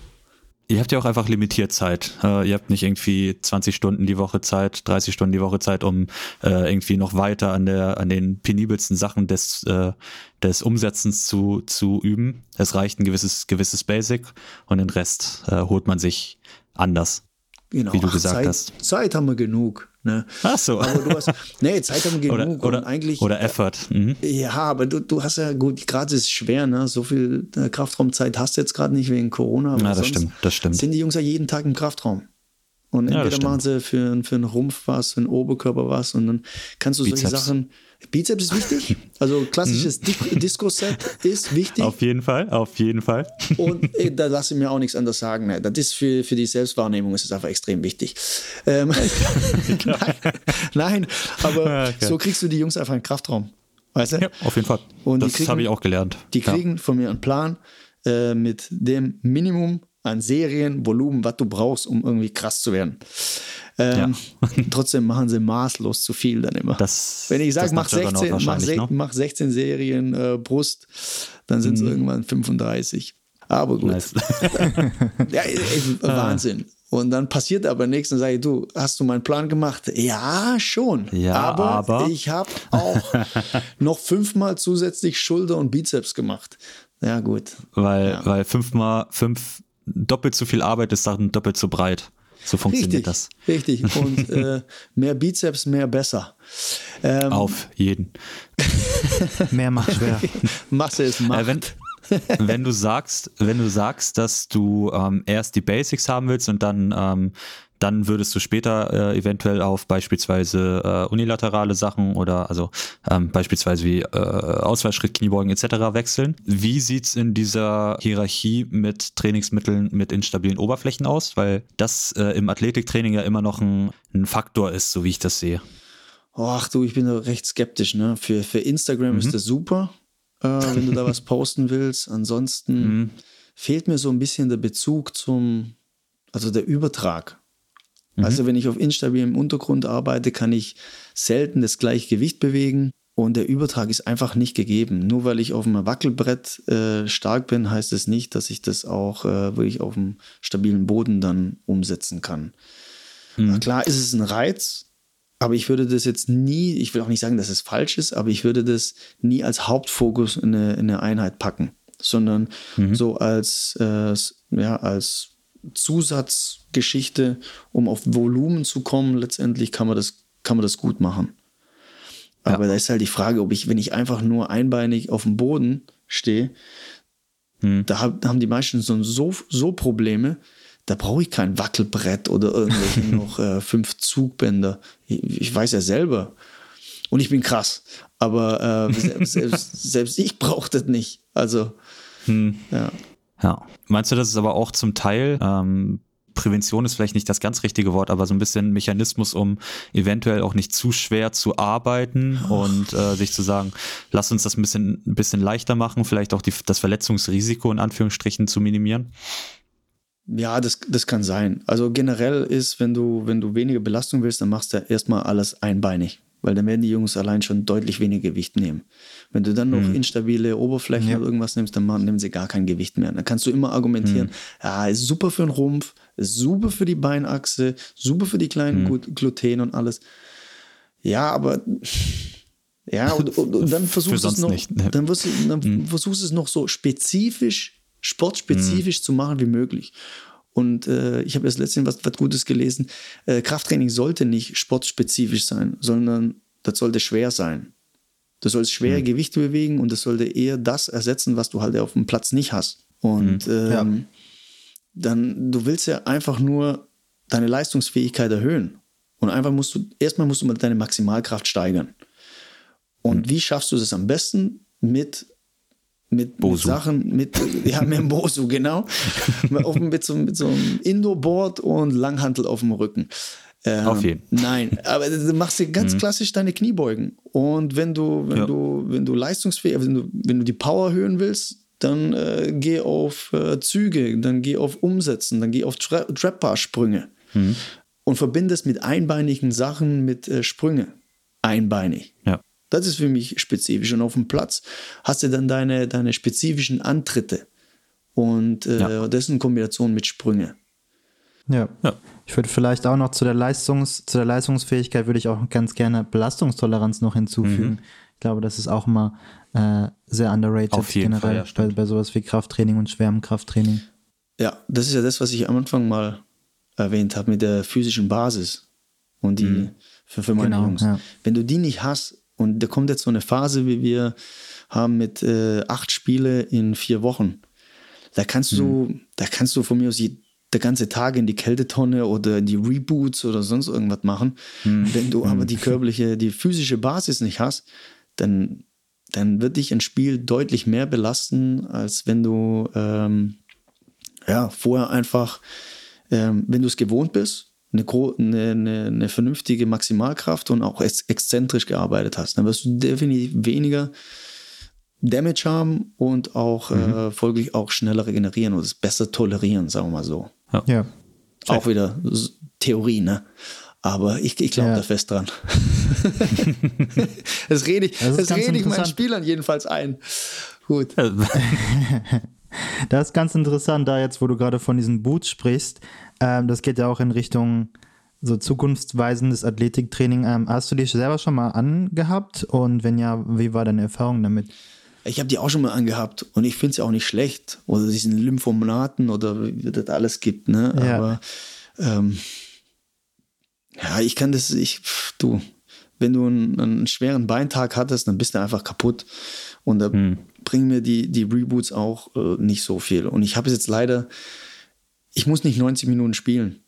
Ihr habt ja auch einfach limitiert Zeit. Äh, ihr habt nicht irgendwie 20 Stunden die Woche Zeit, 30 Stunden die Woche Zeit, um äh, irgendwie noch weiter an der an den penibelsten Sachen des äh, des Umsetzens zu zu üben. Es reicht ein gewisses gewisses Basic und den Rest äh, holt man sich anders. Genau. Wie du Ach, gesagt Zeit, hast. Zeit haben wir genug. Ne? Ach so. Aber du hast, nee, Zeit haben genug oder, oder, eigentlich. Oder Effort. Mhm. Ja, aber du, du hast ja gut, gerade ist es schwer, ne? So viel äh, Kraftraumzeit hast du jetzt gerade nicht wegen Corona. ja, das stimmt, das stimmt. Sind die Jungs ja jeden Tag im Kraftraum. Und Ja, entweder das machen sie für, für einen Rumpf was, für einen Oberkörper was und dann kannst du solche Bizeps. Sachen. Bizeps ist wichtig. Also klassisches Di- Disco-Set ist wichtig. Auf jeden Fall, auf jeden Fall. Und äh, da lasse ich mir auch nichts anderes sagen. Ne? Das ist für, für die Selbstwahrnehmung ist es einfach extrem wichtig. Ähm, nein, nein, aber Ja, okay. so kriegst du die Jungs einfach in den Kraftraum. Weißt du? Ja, auf jeden Fall. Und das habe ich auch gelernt. Die kriegen von mir einen Plan äh, mit dem Minimum an Serienvolumen, was du brauchst, um irgendwie krass zu werden. Ähm, trotzdem machen sie maßlos zu viel dann immer. Das, Wenn ich sage, mach, nach Juggernaut 16, mach, ne? mach 16 Serien äh, Brust, dann sind sie irgendwann 35. Aber gut. Nice. Ja, ey, ey, Wahnsinn. Und dann passiert aber nichts und sage ich, du, hast du meinen Plan gemacht? Ja, schon. Ja, aber, aber? ich habe auch noch fünfmal zusätzlich Schulter und Bizeps gemacht. Ja, gut. weil, Ja. weil fünfmal fünf doppelt so viel Arbeit ist dann doppelt so breit. So funktioniert Richtig, das. richtig. Und äh, mehr Bizeps, mehr besser. Ähm, Auf jeden. Mehr macht schwer. Masse ist Macht. Äh, wenn, wenn du sagst, wenn du sagst, dass du ähm, erst die Basics haben willst und dann, ähm, dann würdest du später äh, eventuell auf beispielsweise äh, unilaterale Sachen oder also ähm, beispielsweise wie äh, Ausfallschritt, Kniebeugen etc. wechseln. Wie sieht's in dieser Hierarchie mit Trainingsmitteln mit instabilen Oberflächen aus? Weil das äh, im Athletiktraining ja immer noch ein, ein Faktor ist, so wie ich das sehe. Ach du, ich bin da recht skeptisch. Ne? Für, für Instagram Mhm. ist das super, äh, wenn du da was posten willst. Ansonsten Mhm. fehlt mir so ein bisschen der Bezug zum, also der Übertrag. Mhm. Also wenn ich auf instabilem Untergrund arbeite, kann ich selten das gleiche Gewicht bewegen und der Übertrag ist einfach nicht gegeben. Nur weil ich auf einem Wackelbrett äh, stark bin, heißt es nicht, dass ich das auch äh, wirklich auf einem stabilen Boden dann umsetzen kann. Mhm. Na klar ist es ein Reiz, aber ich würde das jetzt nie, ich will auch nicht sagen, dass es falsch ist, aber ich würde das nie als Hauptfokus in eine, in eine Einheit packen, sondern so als, äh, ja, als Zusatzgeschichte, um auf Volumen zu kommen, letztendlich kann man das, kann man das gut machen. Aber da ist halt die Frage, ob ich, wenn ich einfach nur einbeinig auf dem Boden stehe, da hab, haben die meisten so, so, so Probleme, da brauche ich kein Wackelbrett oder irgendwelche noch äh, fünf Zugbänder. Ich, ich weiß ja selber. Und ich bin krass. Aber äh, selbst, selbst, selbst ich brauche das nicht. Also, ja. Ja. Meinst du, das ist aber auch zum Teil, ähm, Prävention ist vielleicht nicht das ganz richtige Wort, aber so ein bisschen Mechanismus, um eventuell auch nicht zu schwer zu arbeiten und äh, sich zu sagen, lass uns das ein bisschen, ein bisschen leichter machen, vielleicht auch die, das Verletzungsrisiko in Anführungsstrichen zu minimieren? Ja, das, das kann sein. Also generell ist, wenn du, wenn du weniger Belastung willst, dann machst du erstmal alles einbeinig. Weil dann werden die Jungs allein schon deutlich weniger Gewicht nehmen. Wenn du dann noch instabile Oberflächen Ja. oder irgendwas nimmst, dann nehmen sie gar kein Gewicht mehr. Dann kannst du immer argumentieren, ja, ist super für den Rumpf, ist super für die Beinachse, super für die kleinen Glut- Gluten und alles. Ja, aber ja, und, und, und dann versuchst du es noch, nicht, ne? dann, wirst dann versuchst du es noch so spezifisch, sportspezifisch zu machen wie möglich. Und äh, ich habe erst letztens was, was Gutes gelesen. Äh, Krafttraining sollte nicht sportspezifisch sein, sondern das sollte schwer sein. Du sollst schwere Gewichte bewegen und das sollte eher das ersetzen, was du halt auf dem Platz nicht hast. Und ähm, dann, du willst ja einfach nur deine Leistungsfähigkeit erhöhen. Und einfach musst du, erstmal musst du mal deine Maximalkraft steigern. Und wie schaffst du das am besten? Mit, mit, mit. Sachen, mit, ja, mit dem Bosu, genau. auf, mit, so, mit so einem Indoor-Board und Langhantel auf dem Rücken. Ähm, Auf jeden. Nein, aber du machst dir ganz klassisch deine Kniebeugen. Und wenn du, wenn Ja. du, wenn du leistungsfähig, wenn du, wenn du die Power erhöhen willst, dann äh, geh auf äh, Züge, dann geh auf Umsetzen, dann geh auf Tra Trap-Bar-Sprünge. Und verbinde es mit einbeinigen Sachen, mit äh, Sprünge. Einbeinig. Ja. Das ist für mich spezifisch. Und auf dem Platz hast du dann deine, deine spezifischen Antritte. Und äh, Ja. das in Kombination mit Sprünge. Ja. Ja. Ich würde vielleicht auch noch zu der Leistungs, zu der Leistungsfähigkeit würde ich auch ganz gerne Belastungstoleranz noch hinzufügen. Ich glaube, das ist auch immer äh, sehr underrated Auf jeden Fall, generell ja, bei, bei sowas wie Krafttraining und schwerem Krafttraining. Ja, das ist ja das, was ich am Anfang mal erwähnt habe mit der physischen Basis. Und die für, für meine Genau, Jungs. ja. Wenn du die nicht hast und da kommt jetzt so eine Phase, wie wir haben mit äh, acht Spiele in vier Wochen, da kannst du, Mhm. da kannst du von mir aus die, der ganze Tag in die Kältetonne oder in die Reboots oder sonst irgendwas machen. Mhm. Wenn du aber die körperliche, die physische Basis nicht hast, dann, dann wird dich ein Spiel deutlich mehr belasten, als wenn du ähm, ja, vorher einfach, ähm, wenn du es gewohnt bist, eine, eine, eine, vernünftige Maximalkraft und auch ex exzentrisch gearbeitet hast, dann wirst du definitiv weniger Damage haben und auch äh, folglich auch schneller regenerieren oder es besser tolerieren, sagen wir mal so. Ja. Auch wieder Theorie, ne? Aber ich, ich glaube Ja. da fest dran. das rede ich, Das das rede ich meinen. Spielern jedenfalls ein. Gut. Das ist ganz interessant, da jetzt, wo du gerade von diesen Boots sprichst. Ähm, das geht ja auch in Richtung so zukunftsweisendes Athletiktraining. Ähm, hast du dich selber schon mal angehabt? Und wenn ja, wie war deine Erfahrung damit? Ich habe die auch schon mal angehabt und ich finde es ja auch nicht schlecht. Oder diesen Lymphomaten oder wie das alles gibt, ne? Ja. Aber ähm, ja, ich kann das, ich, pff, du, wenn du einen, einen schweren Beintag hattest, dann bist du einfach kaputt. Und da bringen mir die, die Reboots auch äh, nicht so viel. Und ich habe es jetzt leider, ich muss nicht 90 Minuten spielen.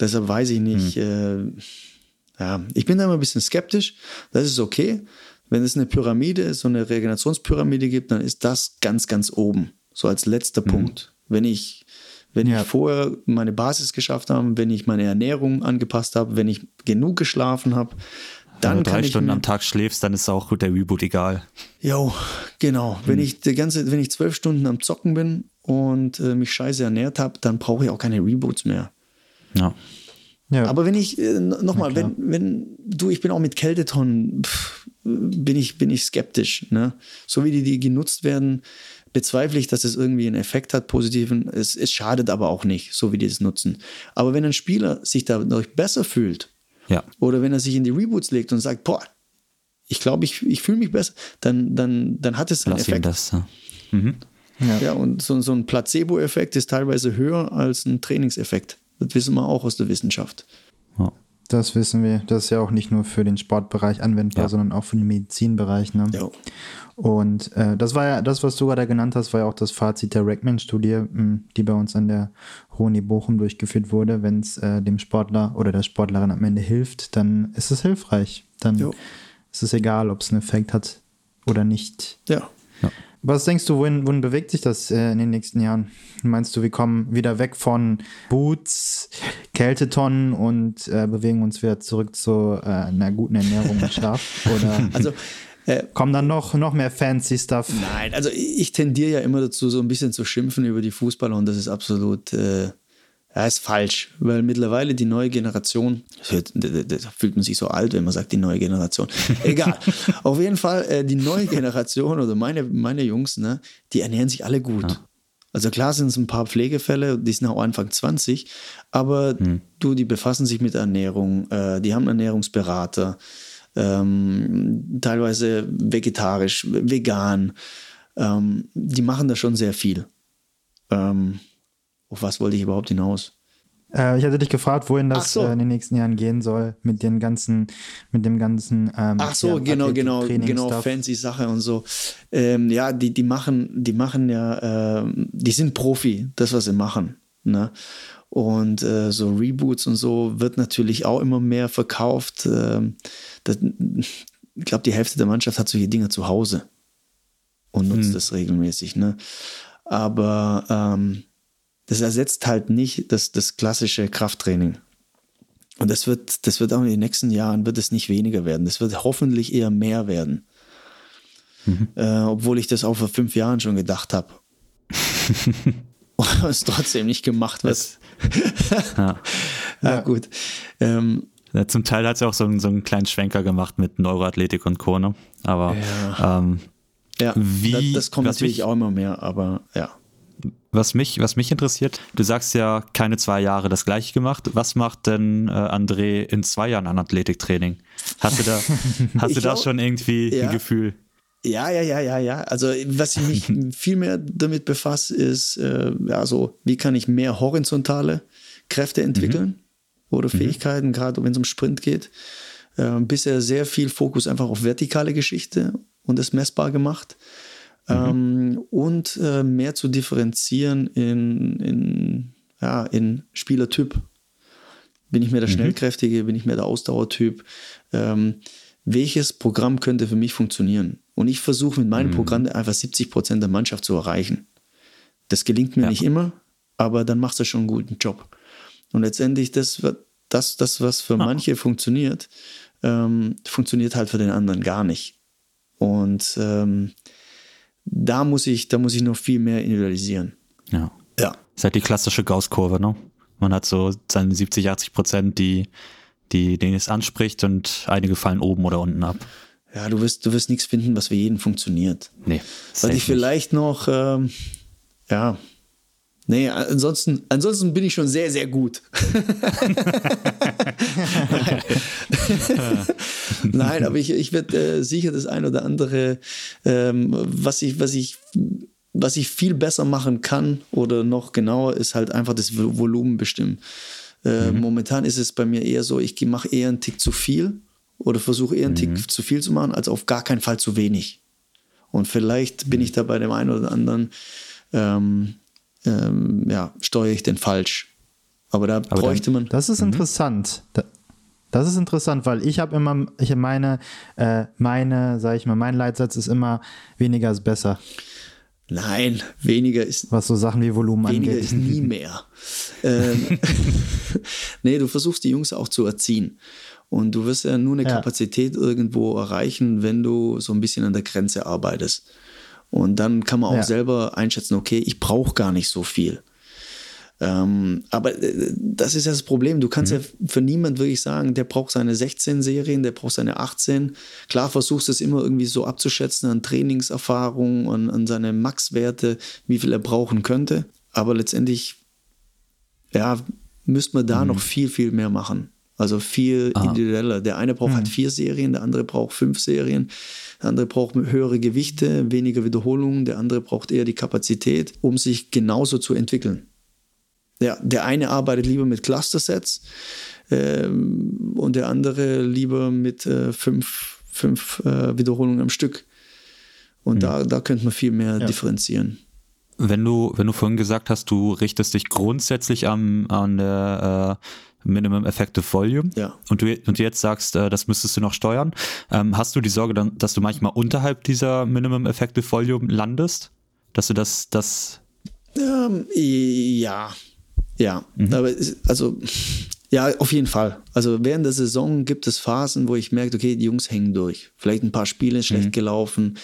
Deshalb weiß ich nicht, äh, ja, ich bin da immer ein bisschen skeptisch. Das ist okay. Wenn es eine Pyramide ist, so eine Regenerationspyramide gibt, dann ist das ganz, ganz oben. So als letzter Punkt. Wenn ich, wenn Ja. ich vorher meine Basis geschafft habe, wenn ich meine Ernährung angepasst habe, wenn ich genug geschlafen habe, dann Wenn du drei Stunden am Tag schläfst, dann ist auch der Reboot egal. Jo, genau. Hm. Wenn ich die ganze, wenn ich zwölf Stunden am Zocken bin und äh, mich scheiße ernährt habe, dann brauche ich auch keine Reboots mehr. Ja. Ja. Aber wenn ich, äh, nochmal, wenn, wenn, du, ich bin auch mit Kältetonnen, pff, bin ich, bin ich skeptisch. Ne? So wie die, die genutzt werden, bezweifle ich, dass es irgendwie einen Effekt hat, positiven. Es, es schadet aber auch nicht, so wie die es nutzen. Aber wenn ein Spieler sich dadurch besser fühlt, Ja. oder wenn er sich in die Reboots legt und sagt, boah, ich glaube, ich, ich fühle mich besser, dann, dann, dann hat es einen Lass Effekt. das. Ja. Mhm. Ja, und so, so ein Placebo-Effekt ist teilweise höher als ein Trainingseffekt. Das wissen wir auch aus der Wissenschaft. Ja. Das wissen wir. Das ist ja auch nicht nur für den Sportbereich anwendbar, Ja. sondern auch für den Medizinbereich. Ne? Ja. Und äh, das war ja, das, was du gerade genannt hast, war ja auch das Fazit der Rackman-Studie, mh, die bei uns an der Uni Bochum durchgeführt wurde. Wenn es äh, dem Sportler oder der Sportlerin am Ende hilft, dann ist es hilfreich. Dann Jo. ist es egal, ob es einen Effekt hat oder nicht. Ja. Was denkst du, wohin, wohin bewegt sich das äh, in den nächsten Jahren? Meinst du, wir kommen wieder weg von Boots, Kältetonnen und äh, bewegen uns wieder zurück zu äh, einer guten Ernährung und Schlaf? Oder Also, äh, kommen dann noch, noch mehr fancy Stuff? nein, also ich tendiere ja immer dazu, so ein bisschen zu schimpfen über die Fußballer und das ist absolut, äh, ja, ist falsch, weil mittlerweile die neue Generation, da, fühlt man sich so alt, wenn man sagt, die neue Generation. Egal. Auf jeden Fall, äh, die neue Generation oder meine, meine Jungs, ne, die ernähren sich alle gut. Also klar sind es ein paar Pflegefälle, die sind auch Anfang 20, aber du, die befassen sich mit Ernährung, äh, die haben Ernährungsberater, ähm, teilweise vegetarisch, vegan. Ähm, die machen da schon sehr viel. Auf was wollte ich überhaupt hinaus? Äh, ich hatte dich gefragt, wohin das so. äh, in den nächsten Jahren gehen soll mit den ganzen, mit dem ganzen. Ähm, Ach so, ja, genau, genau, genau, Stuff. fancy Sache und so. Ähm, ja, die, die machen, die machen ja, ähm, die sind Profi, das, was sie machen. Ne? Und äh, so Reboots und so wird natürlich auch immer mehr verkauft. Ähm, das, ich glaube, die Hälfte der Mannschaft hat solche Dinge zu Hause und nutzt das regelmäßig. Ne? Aber ähm, das ersetzt halt nicht das, das klassische Krafttraining. Und das wird, das wird auch in den nächsten Jahren wird es nicht weniger werden. Das wird hoffentlich eher mehr werden. Äh, obwohl ich das auch vor fünf Jahren schon gedacht habe. Und es trotzdem nicht gemacht wird. Ja. ja, gut. Ähm, Ja, Zum Teil hat sie auch so, einen- so einen kleinen Schwenker gemacht mit Neuroathletik und Co. Ne? Aber ähm, ja, Wie- das, das kommt natürlich mich- auch immer mehr, aber ja. Was, mich, was mich interessiert, du sagst ja, keine zwei Jahre das gleiche gemacht. Was macht denn äh, André in zwei Jahren an Athletiktraining? Hast du da, hast du da schon irgendwie ja. ein Gefühl? Ja, ja, ja, ja, ja. Also was ich mich viel mehr damit befasse, ist, äh, ja, so, wie kann ich mehr horizontale Kräfte entwickeln oder Fähigkeiten, gerade wenn es um Sprint geht. Äh, bisher sehr viel Fokus einfach auf vertikale Geschichte und es messbar gemacht. Mhm. Ähm, und äh, mehr zu differenzieren in, in, ja, in Spielertyp. Bin ich mehr der mhm. Schnellkräftige, bin ich mehr der Ausdauertyp? Ähm, welches Programm könnte für mich funktionieren? Und ich versuche mit meinem mhm. Programm einfach 70 Prozent der Mannschaft zu erreichen. Das gelingt mir ja. nicht immer, aber dann machst du schon einen guten Job. Und letztendlich, das, das, das was für ah. manche funktioniert, ähm, funktioniert halt für den anderen gar nicht. Und ähm, da muss ich, da muss ich noch viel mehr individualisieren. Ja. Ja. Das ist halt die klassische Gauss-Kurve, ne? Man hat so seine 70, 80 Prozent, die, die, denen es anspricht und einige fallen oben oder unten ab. Ja, du wirst, du wirst nichts finden, was für jeden funktioniert. Nee. Was ich vielleicht noch, ähm, ja, Nee, ansonsten, ansonsten bin ich schon sehr, sehr gut. Nein. Nein. aber ich, ich werde äh, sicher das ein oder andere, ähm, was, ich, was, ich, was ich viel besser machen kann oder noch genauer, ist halt einfach das Volumen bestimmen. Äh, mhm. Momentan ist es bei mir eher so, ich mache eher einen Tick zu viel oder versuche eher einen mhm. Tick zu viel zu machen, als auf gar keinen Fall zu wenig. Und vielleicht bin ich da bei dem einen oder anderen. Ähm, ähm, ja, steuere ich den falsch. Aber da Aber bräuchte dann, man. Das ist mhm. interessant. Das ist interessant, weil ich habe immer, ich meine, äh, meine, sag ich mal, mein Leitsatz ist immer, weniger ist besser. Nein, weniger ist. Was so Sachen wie Volumen weniger angeht. Weniger ist nie mehr. ähm, nee, du versuchst die Jungs auch zu erziehen. Und du wirst ja nur eine ja. Kapazität irgendwo erreichen, wenn du so ein bisschen an der Grenze arbeitest. Und dann kann man auch ja. selber einschätzen, okay, ich brauche gar nicht so viel. Ähm, aber äh, das ist ja das Problem. Du kannst mhm. ja für niemand wirklich sagen, der braucht seine 16 Serien, der braucht seine 18. Klar versuchst du es immer irgendwie so abzuschätzen an Trainingserfahrung, und an seine Max-Werte, wie viel er brauchen könnte. Aber letztendlich, ja, müsste man da mhm. noch viel, viel mehr machen. Also viel Aha. individueller. Der eine braucht halt mhm. halt vier Serien, der andere braucht fünf Serien. Der andere braucht höhere Gewichte, weniger Wiederholungen, der andere braucht eher die Kapazität, um sich genauso zu entwickeln. Der, der eine arbeitet lieber mit Cluster-Sets ähm, und der andere lieber mit äh, fünf, fünf äh, Wiederholungen am Stück. Und mhm. da, da könnte man viel mehr ja. differenzieren. Wenn du, wenn du vorhin gesagt hast, du richtest dich grundsätzlich am, an der äh, Minimum Effective Volume. Ja. Und du, und du jetzt sagst, äh, das müsstest du noch steuern. Ähm, hast du die Sorge, dann, dass du manchmal unterhalb dieser Minimum Effective Volume landest? Dass du das, das. Ähm, ja. Ja. Mhm. Aber also. Ja, auf jeden Fall. Also während der Saison gibt es Phasen, wo ich merke, okay, die Jungs hängen durch. Vielleicht ein paar Spiele schlecht mhm. gelaufen.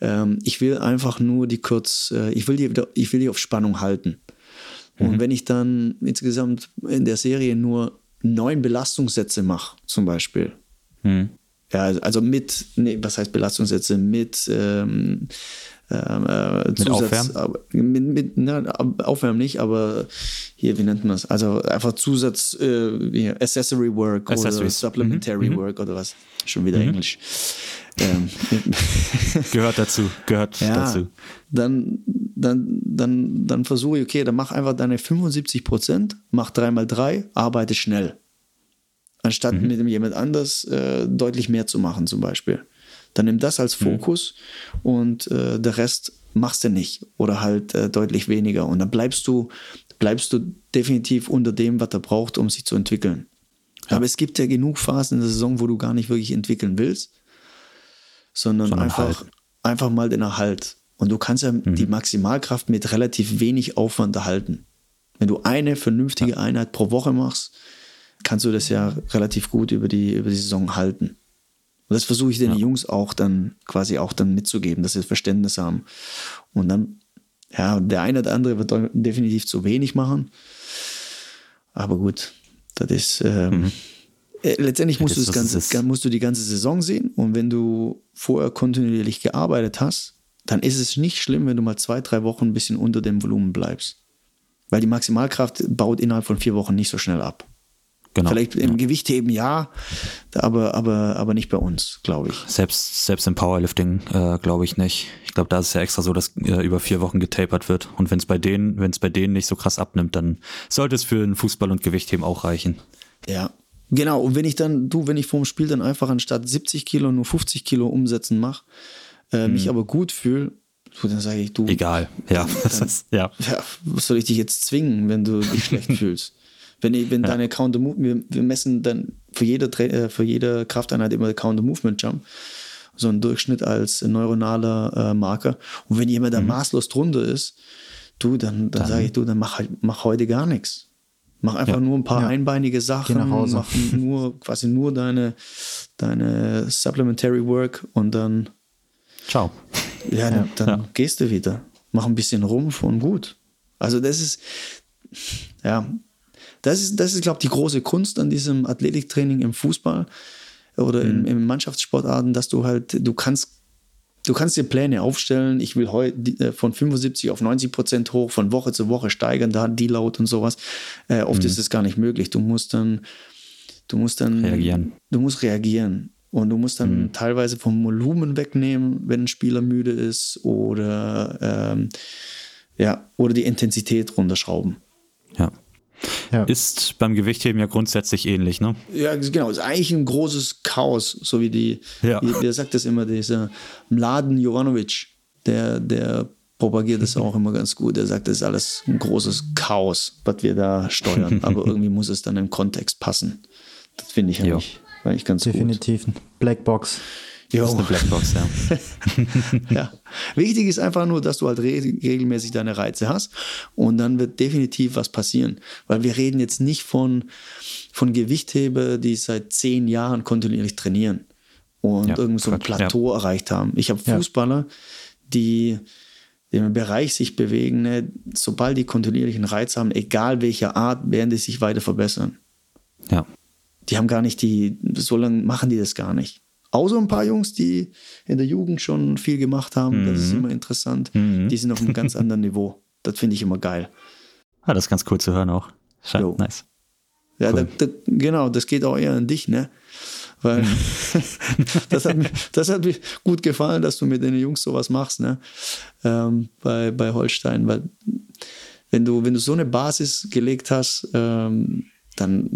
Ähm, ich will einfach nur die kurz, äh, ich will die wieder, ich will die auf Spannung halten. Und mhm. wenn ich dann insgesamt in der Serie nur neun Belastungssätze mache, zum Beispiel, mhm. ja, also mit, nee, was heißt Belastungssätze? Mit, ähm, ähm äh, mit Aufwärmen? Aber, mit, mit, na, Aufwärmen nicht, aber hier, wie nennt man das? Also einfach Zusatz, äh, Accessory Work oder Supplementary mhm. Work oder was. Schon wieder mhm. Englisch. Ähm, gehört dazu, gehört ja, dazu. Dann, dann, dann, dann versuche ich, okay, dann mach einfach deine 75 Prozent, mach 3x3, arbeite schnell. Anstatt mhm. mit jemand anders äh, deutlich mehr zu machen, zum Beispiel. Dann nimm das als mhm. Fokus mhm. und äh, der Rest machst du nicht oder halt äh, deutlich weniger. Und dann bleibst du, bleibst du definitiv unter dem, was er braucht, um sich zu entwickeln. Ja. Aber es gibt ja genug Phasen in der Saison, wo du gar nicht wirklich entwickeln willst sondern, sondern einfach, halt. einfach mal den Erhalt. Und du kannst ja mhm. die Maximalkraft mit relativ wenig Aufwand erhalten. Wenn du eine vernünftige ja. Einheit pro Woche machst, kannst du das ja relativ gut über die, über die Saison halten. Und das versuche ich den ja. Jungs auch dann quasi auch dann mitzugeben, dass sie Verständnis haben. Und dann, ja, der eine oder andere wird definitiv zu wenig machen. Aber gut, das ist, ähm, mhm. Äh, letztendlich musst, du das ganze, musst du die ganze Saison sehen und wenn du vorher kontinuierlich gearbeitet hast, dann ist es nicht schlimm, wenn du mal zwei, drei Wochen ein bisschen unter dem Volumen bleibst. Weil die Maximalkraft baut innerhalb von vier Wochen nicht so schnell ab. Genau. Vielleicht im ja. Gewichtheben ja, aber, aber, aber nicht bei uns, glaube ich. Selbst, selbst im Powerlifting äh, glaube ich nicht. Ich glaube, da ist es ja extra so, dass äh, über vier Wochen getapert wird. Und wenn es bei denen, wenn es bei denen nicht so krass abnimmt, dann sollte es für den Fußball und Gewichtheben auch reichen. Ja, Genau, und wenn ich dann, du, wenn ich vorm Spiel dann einfach anstatt 70 Kilo nur 50 Kilo umsetzen mache, äh, mhm. mich aber gut fühle, dann sage ich, du. Egal, ja. Dann, ja. ja. Was soll ich dich jetzt zwingen, wenn du dich schlecht fühlst? Wenn, ich, wenn ja. deine Counter Movement, wir, wir, messen dann für jede, äh, für jede Krafteinheit immer Counter Movement Jump, so ein Durchschnitt als neuronaler äh, Marker. Und wenn jemand da mhm. maßlos drunter ist, du, dann, dann, dann sage ich, du, dann mach, halt, mach heute gar nichts. Mach einfach ja. nur ein paar ja. einbeinige Sachen, mach nur quasi nur deine, deine Supplementary Work und dann. Ciao. Ja, dann, dann gehst du wieder. Mach ein bisschen Rumpf und gut. Also, das ist, ja, das ist, das ist, glaube ich, die große Kunst an diesem Athletiktraining im Fußball oder mhm. in, in Mannschaftssportarten, dass du halt, du kannst du kannst dir Pläne aufstellen. Ich will heute äh, von 75 auf 90 Prozent hoch, von Woche zu Woche steigern, da die laut und sowas. Äh, oft mhm. ist es gar nicht möglich. Du musst dann, du musst dann reagieren. Du musst reagieren. Und du musst dann mhm. teilweise vom Volumen wegnehmen, wenn ein Spieler müde ist oder, ähm, ja, oder die Intensität runterschrauben. Ja. Ja. Ist beim Gewichtheben ja grundsätzlich ähnlich, ne? Ja, genau. Ist eigentlich ein großes Chaos, so wie die, ja. wie, wer sagt das immer, dieser Mladen Jovanovic, der, der propagiert das auch immer ganz gut. Er sagt, das ist alles ein großes Chaos, was wir da steuern. Aber irgendwie muss es dann im Kontext passen. Das finde ich eigentlich, eigentlich ganz Definitiv. gut. Definitiv. Blackbox. Jo. Das ist eine Blackbox, ja. ja. Wichtig ist einfach nur, dass du halt regelmäßig deine Reize hast und dann wird definitiv was passieren. Weil wir reden jetzt nicht von, von Gewichtheber, die seit zehn Jahren kontinuierlich trainieren und ja, irgend so ein Plateau ja. erreicht haben. Ich habe Fußballer, die im Bereich sich bewegen, ne, sobald die kontinuierlichen Reize haben, egal welcher Art, werden die sich weiter verbessern. Ja. Die haben gar nicht die, so lange machen die das gar nicht. Außer ein paar Jungs, die in der Jugend schon viel gemacht haben. Mhm. Das ist mhm. immer interessant. Mhm. Die sind auf einem ganz anderen Niveau. Das finde ich immer geil. Ah, das ist ganz cool zu hören auch. Scheint nice. Ja, cool. da, da, genau, das geht auch eher an dich, ne? Weil mhm. das, hat mir, das hat mir gut gefallen, dass du mit den Jungs sowas machst, ne? Ähm, bei, bei Holstein. Weil wenn du, wenn du so eine Basis gelegt hast, ähm, dann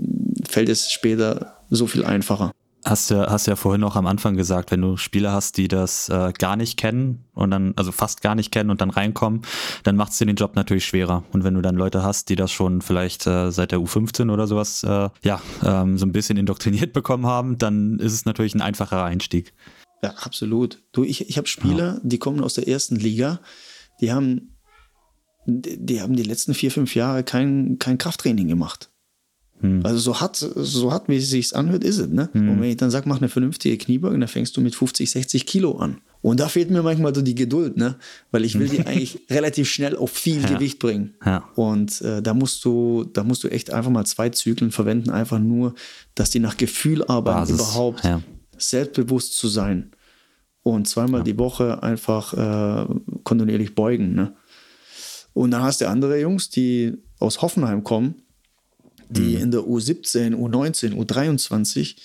fällt es später so viel einfacher. Hast ja, hast ja vorhin auch am Anfang gesagt, wenn du Spieler hast, die das äh, gar nicht kennen und dann, also fast gar nicht kennen und dann reinkommen, dann macht es dir den Job natürlich schwerer. Und wenn du dann Leute hast, die das schon vielleicht äh, seit der U15 oder sowas, äh, ja, ähm, so ein bisschen indoktriniert bekommen haben, dann ist es natürlich ein einfacher Einstieg. Ja, absolut. Du, ich, ich habe Spieler, ja. die kommen aus der ersten Liga, die haben, die haben die letzten vier, fünf Jahre kein, kein Krafttraining gemacht. Hm. Also so hart, so hart, wie es sich anhört, ist es. Ne? Hm. Und wenn ich dann sage, mach eine vernünftige Kniebeuge, dann fängst du mit 50, 60 Kilo an. Und da fehlt mir manchmal so die Geduld, ne? Weil ich will die eigentlich relativ schnell auf viel ja. Gewicht bringen. Ja. Und äh, da musst du, da musst du echt einfach mal zwei Zyklen verwenden, einfach nur, dass die nach Gefühl arbeiten, Basis. überhaupt ja. selbstbewusst zu sein. Und zweimal die Woche einfach äh, kontinuierlich beugen. Ne? Und dann hast du andere Jungs, die aus Hoffenheim kommen, die mhm. in der U17, U19, U23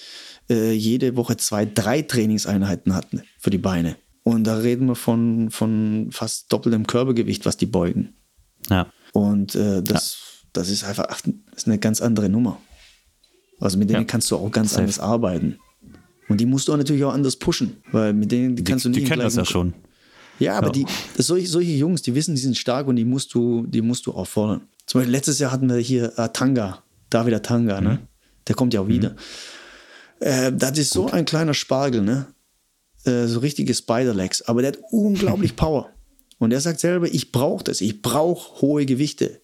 äh, jede Woche zwei, drei Trainingseinheiten hatten für die Beine. Und da reden wir von, von fast doppeltem Körpergewicht, was die beugen. Ja. Und äh, das, ja. das ist einfach ach, ist eine ganz andere Nummer. Also mit denen ja. kannst du auch ganz Safe. anders arbeiten. Und die musst du auch natürlich auch anders pushen, weil mit denen die kannst du nicht. Die kennen das ja schon. Ja, aber ja. die, solche, solche Jungs, die wissen, die sind stark und die musst du, die musst du auch fordern. Zum Beispiel letztes Jahr hatten wir hier Atanga, David Tanga, ne? Mhm. Der kommt ja auch wieder. Mhm. Äh, das ist Gut. so ein kleiner Spargel, ne? Äh, so richtige Spider-Legs. Aber der hat unglaublich Power. Und er sagt selber, ich brauche das. Ich brauche hohe Gewichte.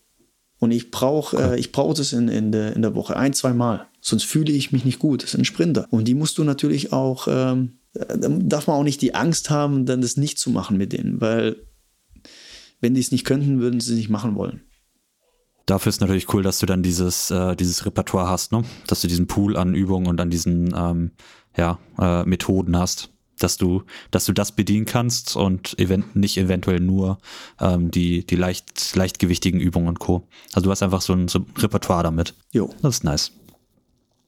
Und ich brauche äh, ich brauch das in, in, der, in der Woche ein, zwei Mal. Sonst fühle ich mich nicht gut. Das ist ein Sprinter. Und die musst du natürlich auch, ähm, da darf man auch nicht die Angst haben, dann das nicht zu machen mit denen. Weil wenn die es nicht könnten, würden sie es nicht machen wollen. Dafür ist natürlich cool, dass du dann dieses, äh, dieses Repertoire hast, ne? Dass du diesen Pool an Übungen und an diesen ähm, ja, äh, Methoden hast, dass du, dass du das bedienen kannst und event nicht eventuell nur ähm, die, die leicht, leichtgewichtigen Übungen und Co. Also du hast einfach so ein, so ein Repertoire damit. Jo. Das ist nice.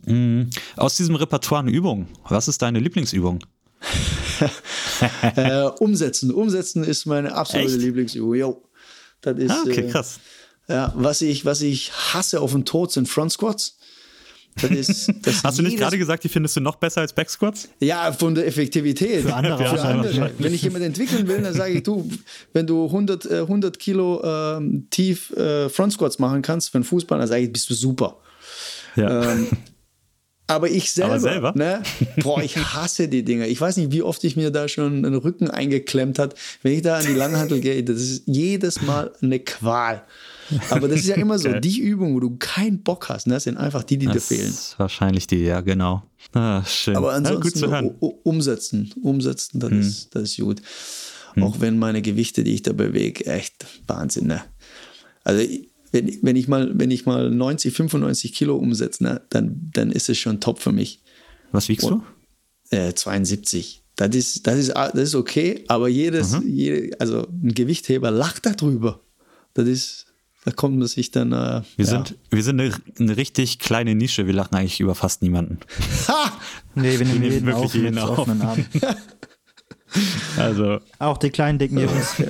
Mhm. Aus diesem Repertoire an Übungen, was ist deine Lieblingsübung? äh, umsetzen. Umsetzen ist meine absolute Echt? Lieblingsübung. Jo. Das ist, ah, okay, äh, krass. Ja, was ich, was ich hasse auf dem Tod sind Front Squats. Das ist, das Hast du nicht gerade gesagt, die findest du noch besser als Backsquats? Ja, von der Effektivität. Für andere. Für andere. Wenn ich jemanden entwickeln will, dann sage ich, du, wenn du 100, 100 äh, Kilo äh, tief äh, Front Squats machen kannst für einen Fußball, dann sage ich, bist du super. Ja. Ähm, aber ich selber, aber selber? Ne, boah, ich hasse die Dinger. Ich weiß nicht, wie oft ich mir da schon den Rücken eingeklemmt hat. Wenn ich da an die Langhantel gehe, das ist jedes Mal eine Qual. Aber das ist ja immer so, okay. die Übungen, wo du keinen Bock hast, ne, sind einfach die, die das dir fehlen. Ist wahrscheinlich die, ja, genau. Ah, schön. Aber ansonsten ja, umsetzen, umsetzen, das, hm. ist, das ist gut. Hm. Auch wenn meine Gewichte, die ich da bewege, echt Wahnsinn, ne? Also wenn, wenn, ich mal, wenn ich mal 90, 95 Kilo umsetze, ne, dann, dann ist es schon top für mich. Was wiegst Und, du? Äh, 72. Das ist, das, ist, das ist okay, aber jedes, mhm. jede, also ein Gewichtheber lacht darüber. Das ist, da kommt man sich dann. Äh, wir, ja. sind, wir sind eine, eine, richtig kleine Nische. Wir lachen eigentlich über fast niemanden. Ha! Nee, wir nehmen, nehmen wirklich jeden auf. offenen Arm. also. Auch die kleinen dicken Jungs.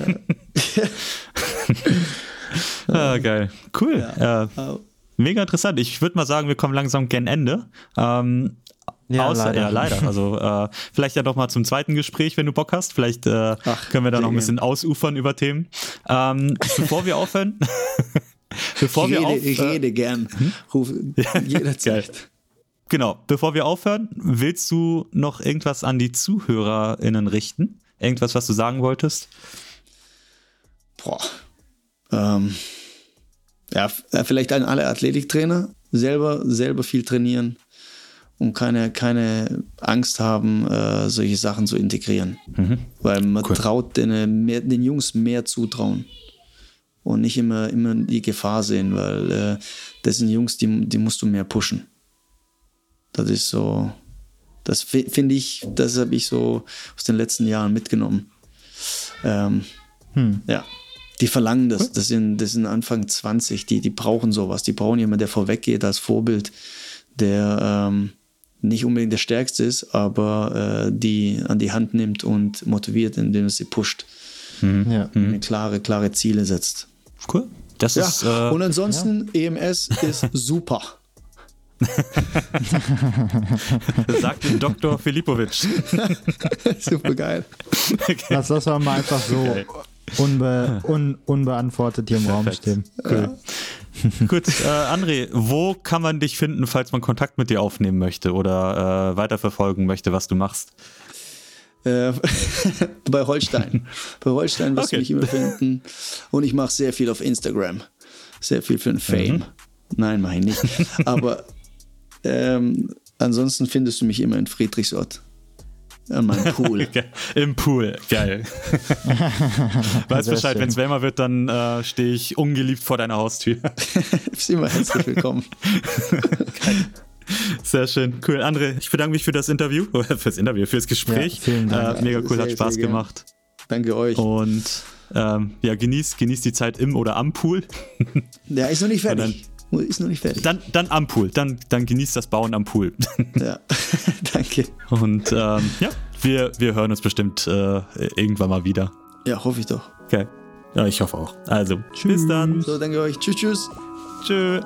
ah, geil. Cool. Ja. Ja. Mega interessant. Ich würde mal sagen, wir kommen langsam gen Ende. Ähm, ja, Außer, leider. ja, leider. Also äh, vielleicht ja doch mal zum zweiten Gespräch, wenn du Bock hast. Vielleicht äh, Ach, können wir da noch ein bisschen ausufern über Themen. Ähm, bevor wir aufhören, bevor ich wir rede, auf, ich rede gern. Hm? Ruf jederzeit. Geil. Genau, bevor wir aufhören, willst du noch irgendwas an die ZuhörerInnen richten? Irgendwas, was du sagen wolltest? Boah. Ähm, ja, vielleicht an alle Athletiktrainer selber, selber viel trainieren und keine, keine Angst haben, äh, solche Sachen zu integrieren. Mhm. Weil man cool. traut den, mehr, den Jungs mehr zutrauen und nicht immer, immer die Gefahr sehen, weil äh, das sind Jungs, die, die musst du mehr pushen. Das ist so, das finde ich, das habe ich so aus den letzten Jahren mitgenommen. Ähm, hm. Ja, die verlangen das. Das sind, das sind Anfang 20, die, die brauchen sowas. Die brauchen jemanden, der vorweggeht als Vorbild, der ähm, nicht unbedingt der Stärkste ist, aber äh, die an die Hand nimmt und motiviert, indem es sie pusht. Mhm. Ja. Eine klare, klare Ziele setzt. Cool. Das ja. ist, äh, und ansonsten, ja. EMS ist super. Sagt Dr. Filipovic. super geil. Okay. Das lassen wir mal einfach so okay. unbe un unbeantwortet hier im Perfekt. Raum stehen. Cool. Gut, äh, André, wo kann man dich finden, falls man Kontakt mit dir aufnehmen möchte oder äh, weiterverfolgen möchte, was du machst? Äh, bei Holstein. bei Holstein wirst okay. du mich immer finden. Und ich mache sehr viel auf Instagram. Sehr viel für den Fame. Mhm. Nein, mache ich nicht. Aber ähm, ansonsten findest du mich immer in Friedrichsort. An meinem Pool. Im Pool, geil. Weißt Bescheid, wenn es wärmer wird, dann äh, stehe ich ungeliebt vor deiner Haustür. Bist immer herzlich willkommen. Sehr schön, cool. André, ich bedanke mich für das Interview, fürs Interview, fürs Gespräch. Ja, äh, mega cool, sehr, hat Spaß gemacht. Danke euch. Und ähm, ja, genießt genieß die Zeit im oder am Pool. Ja, ist noch nicht fertig ist noch nicht fertig. Dann, dann am Pool. Dann, dann genießt das Bauen am Pool. Ja, danke. Und ähm, ja, wir, wir hören uns bestimmt äh, irgendwann mal wieder. Ja, hoffe ich doch. Okay. Ja, ich hoffe auch. Also, tschüss. bis dann. So, danke euch. Tschüss, tschüss. Tschüss.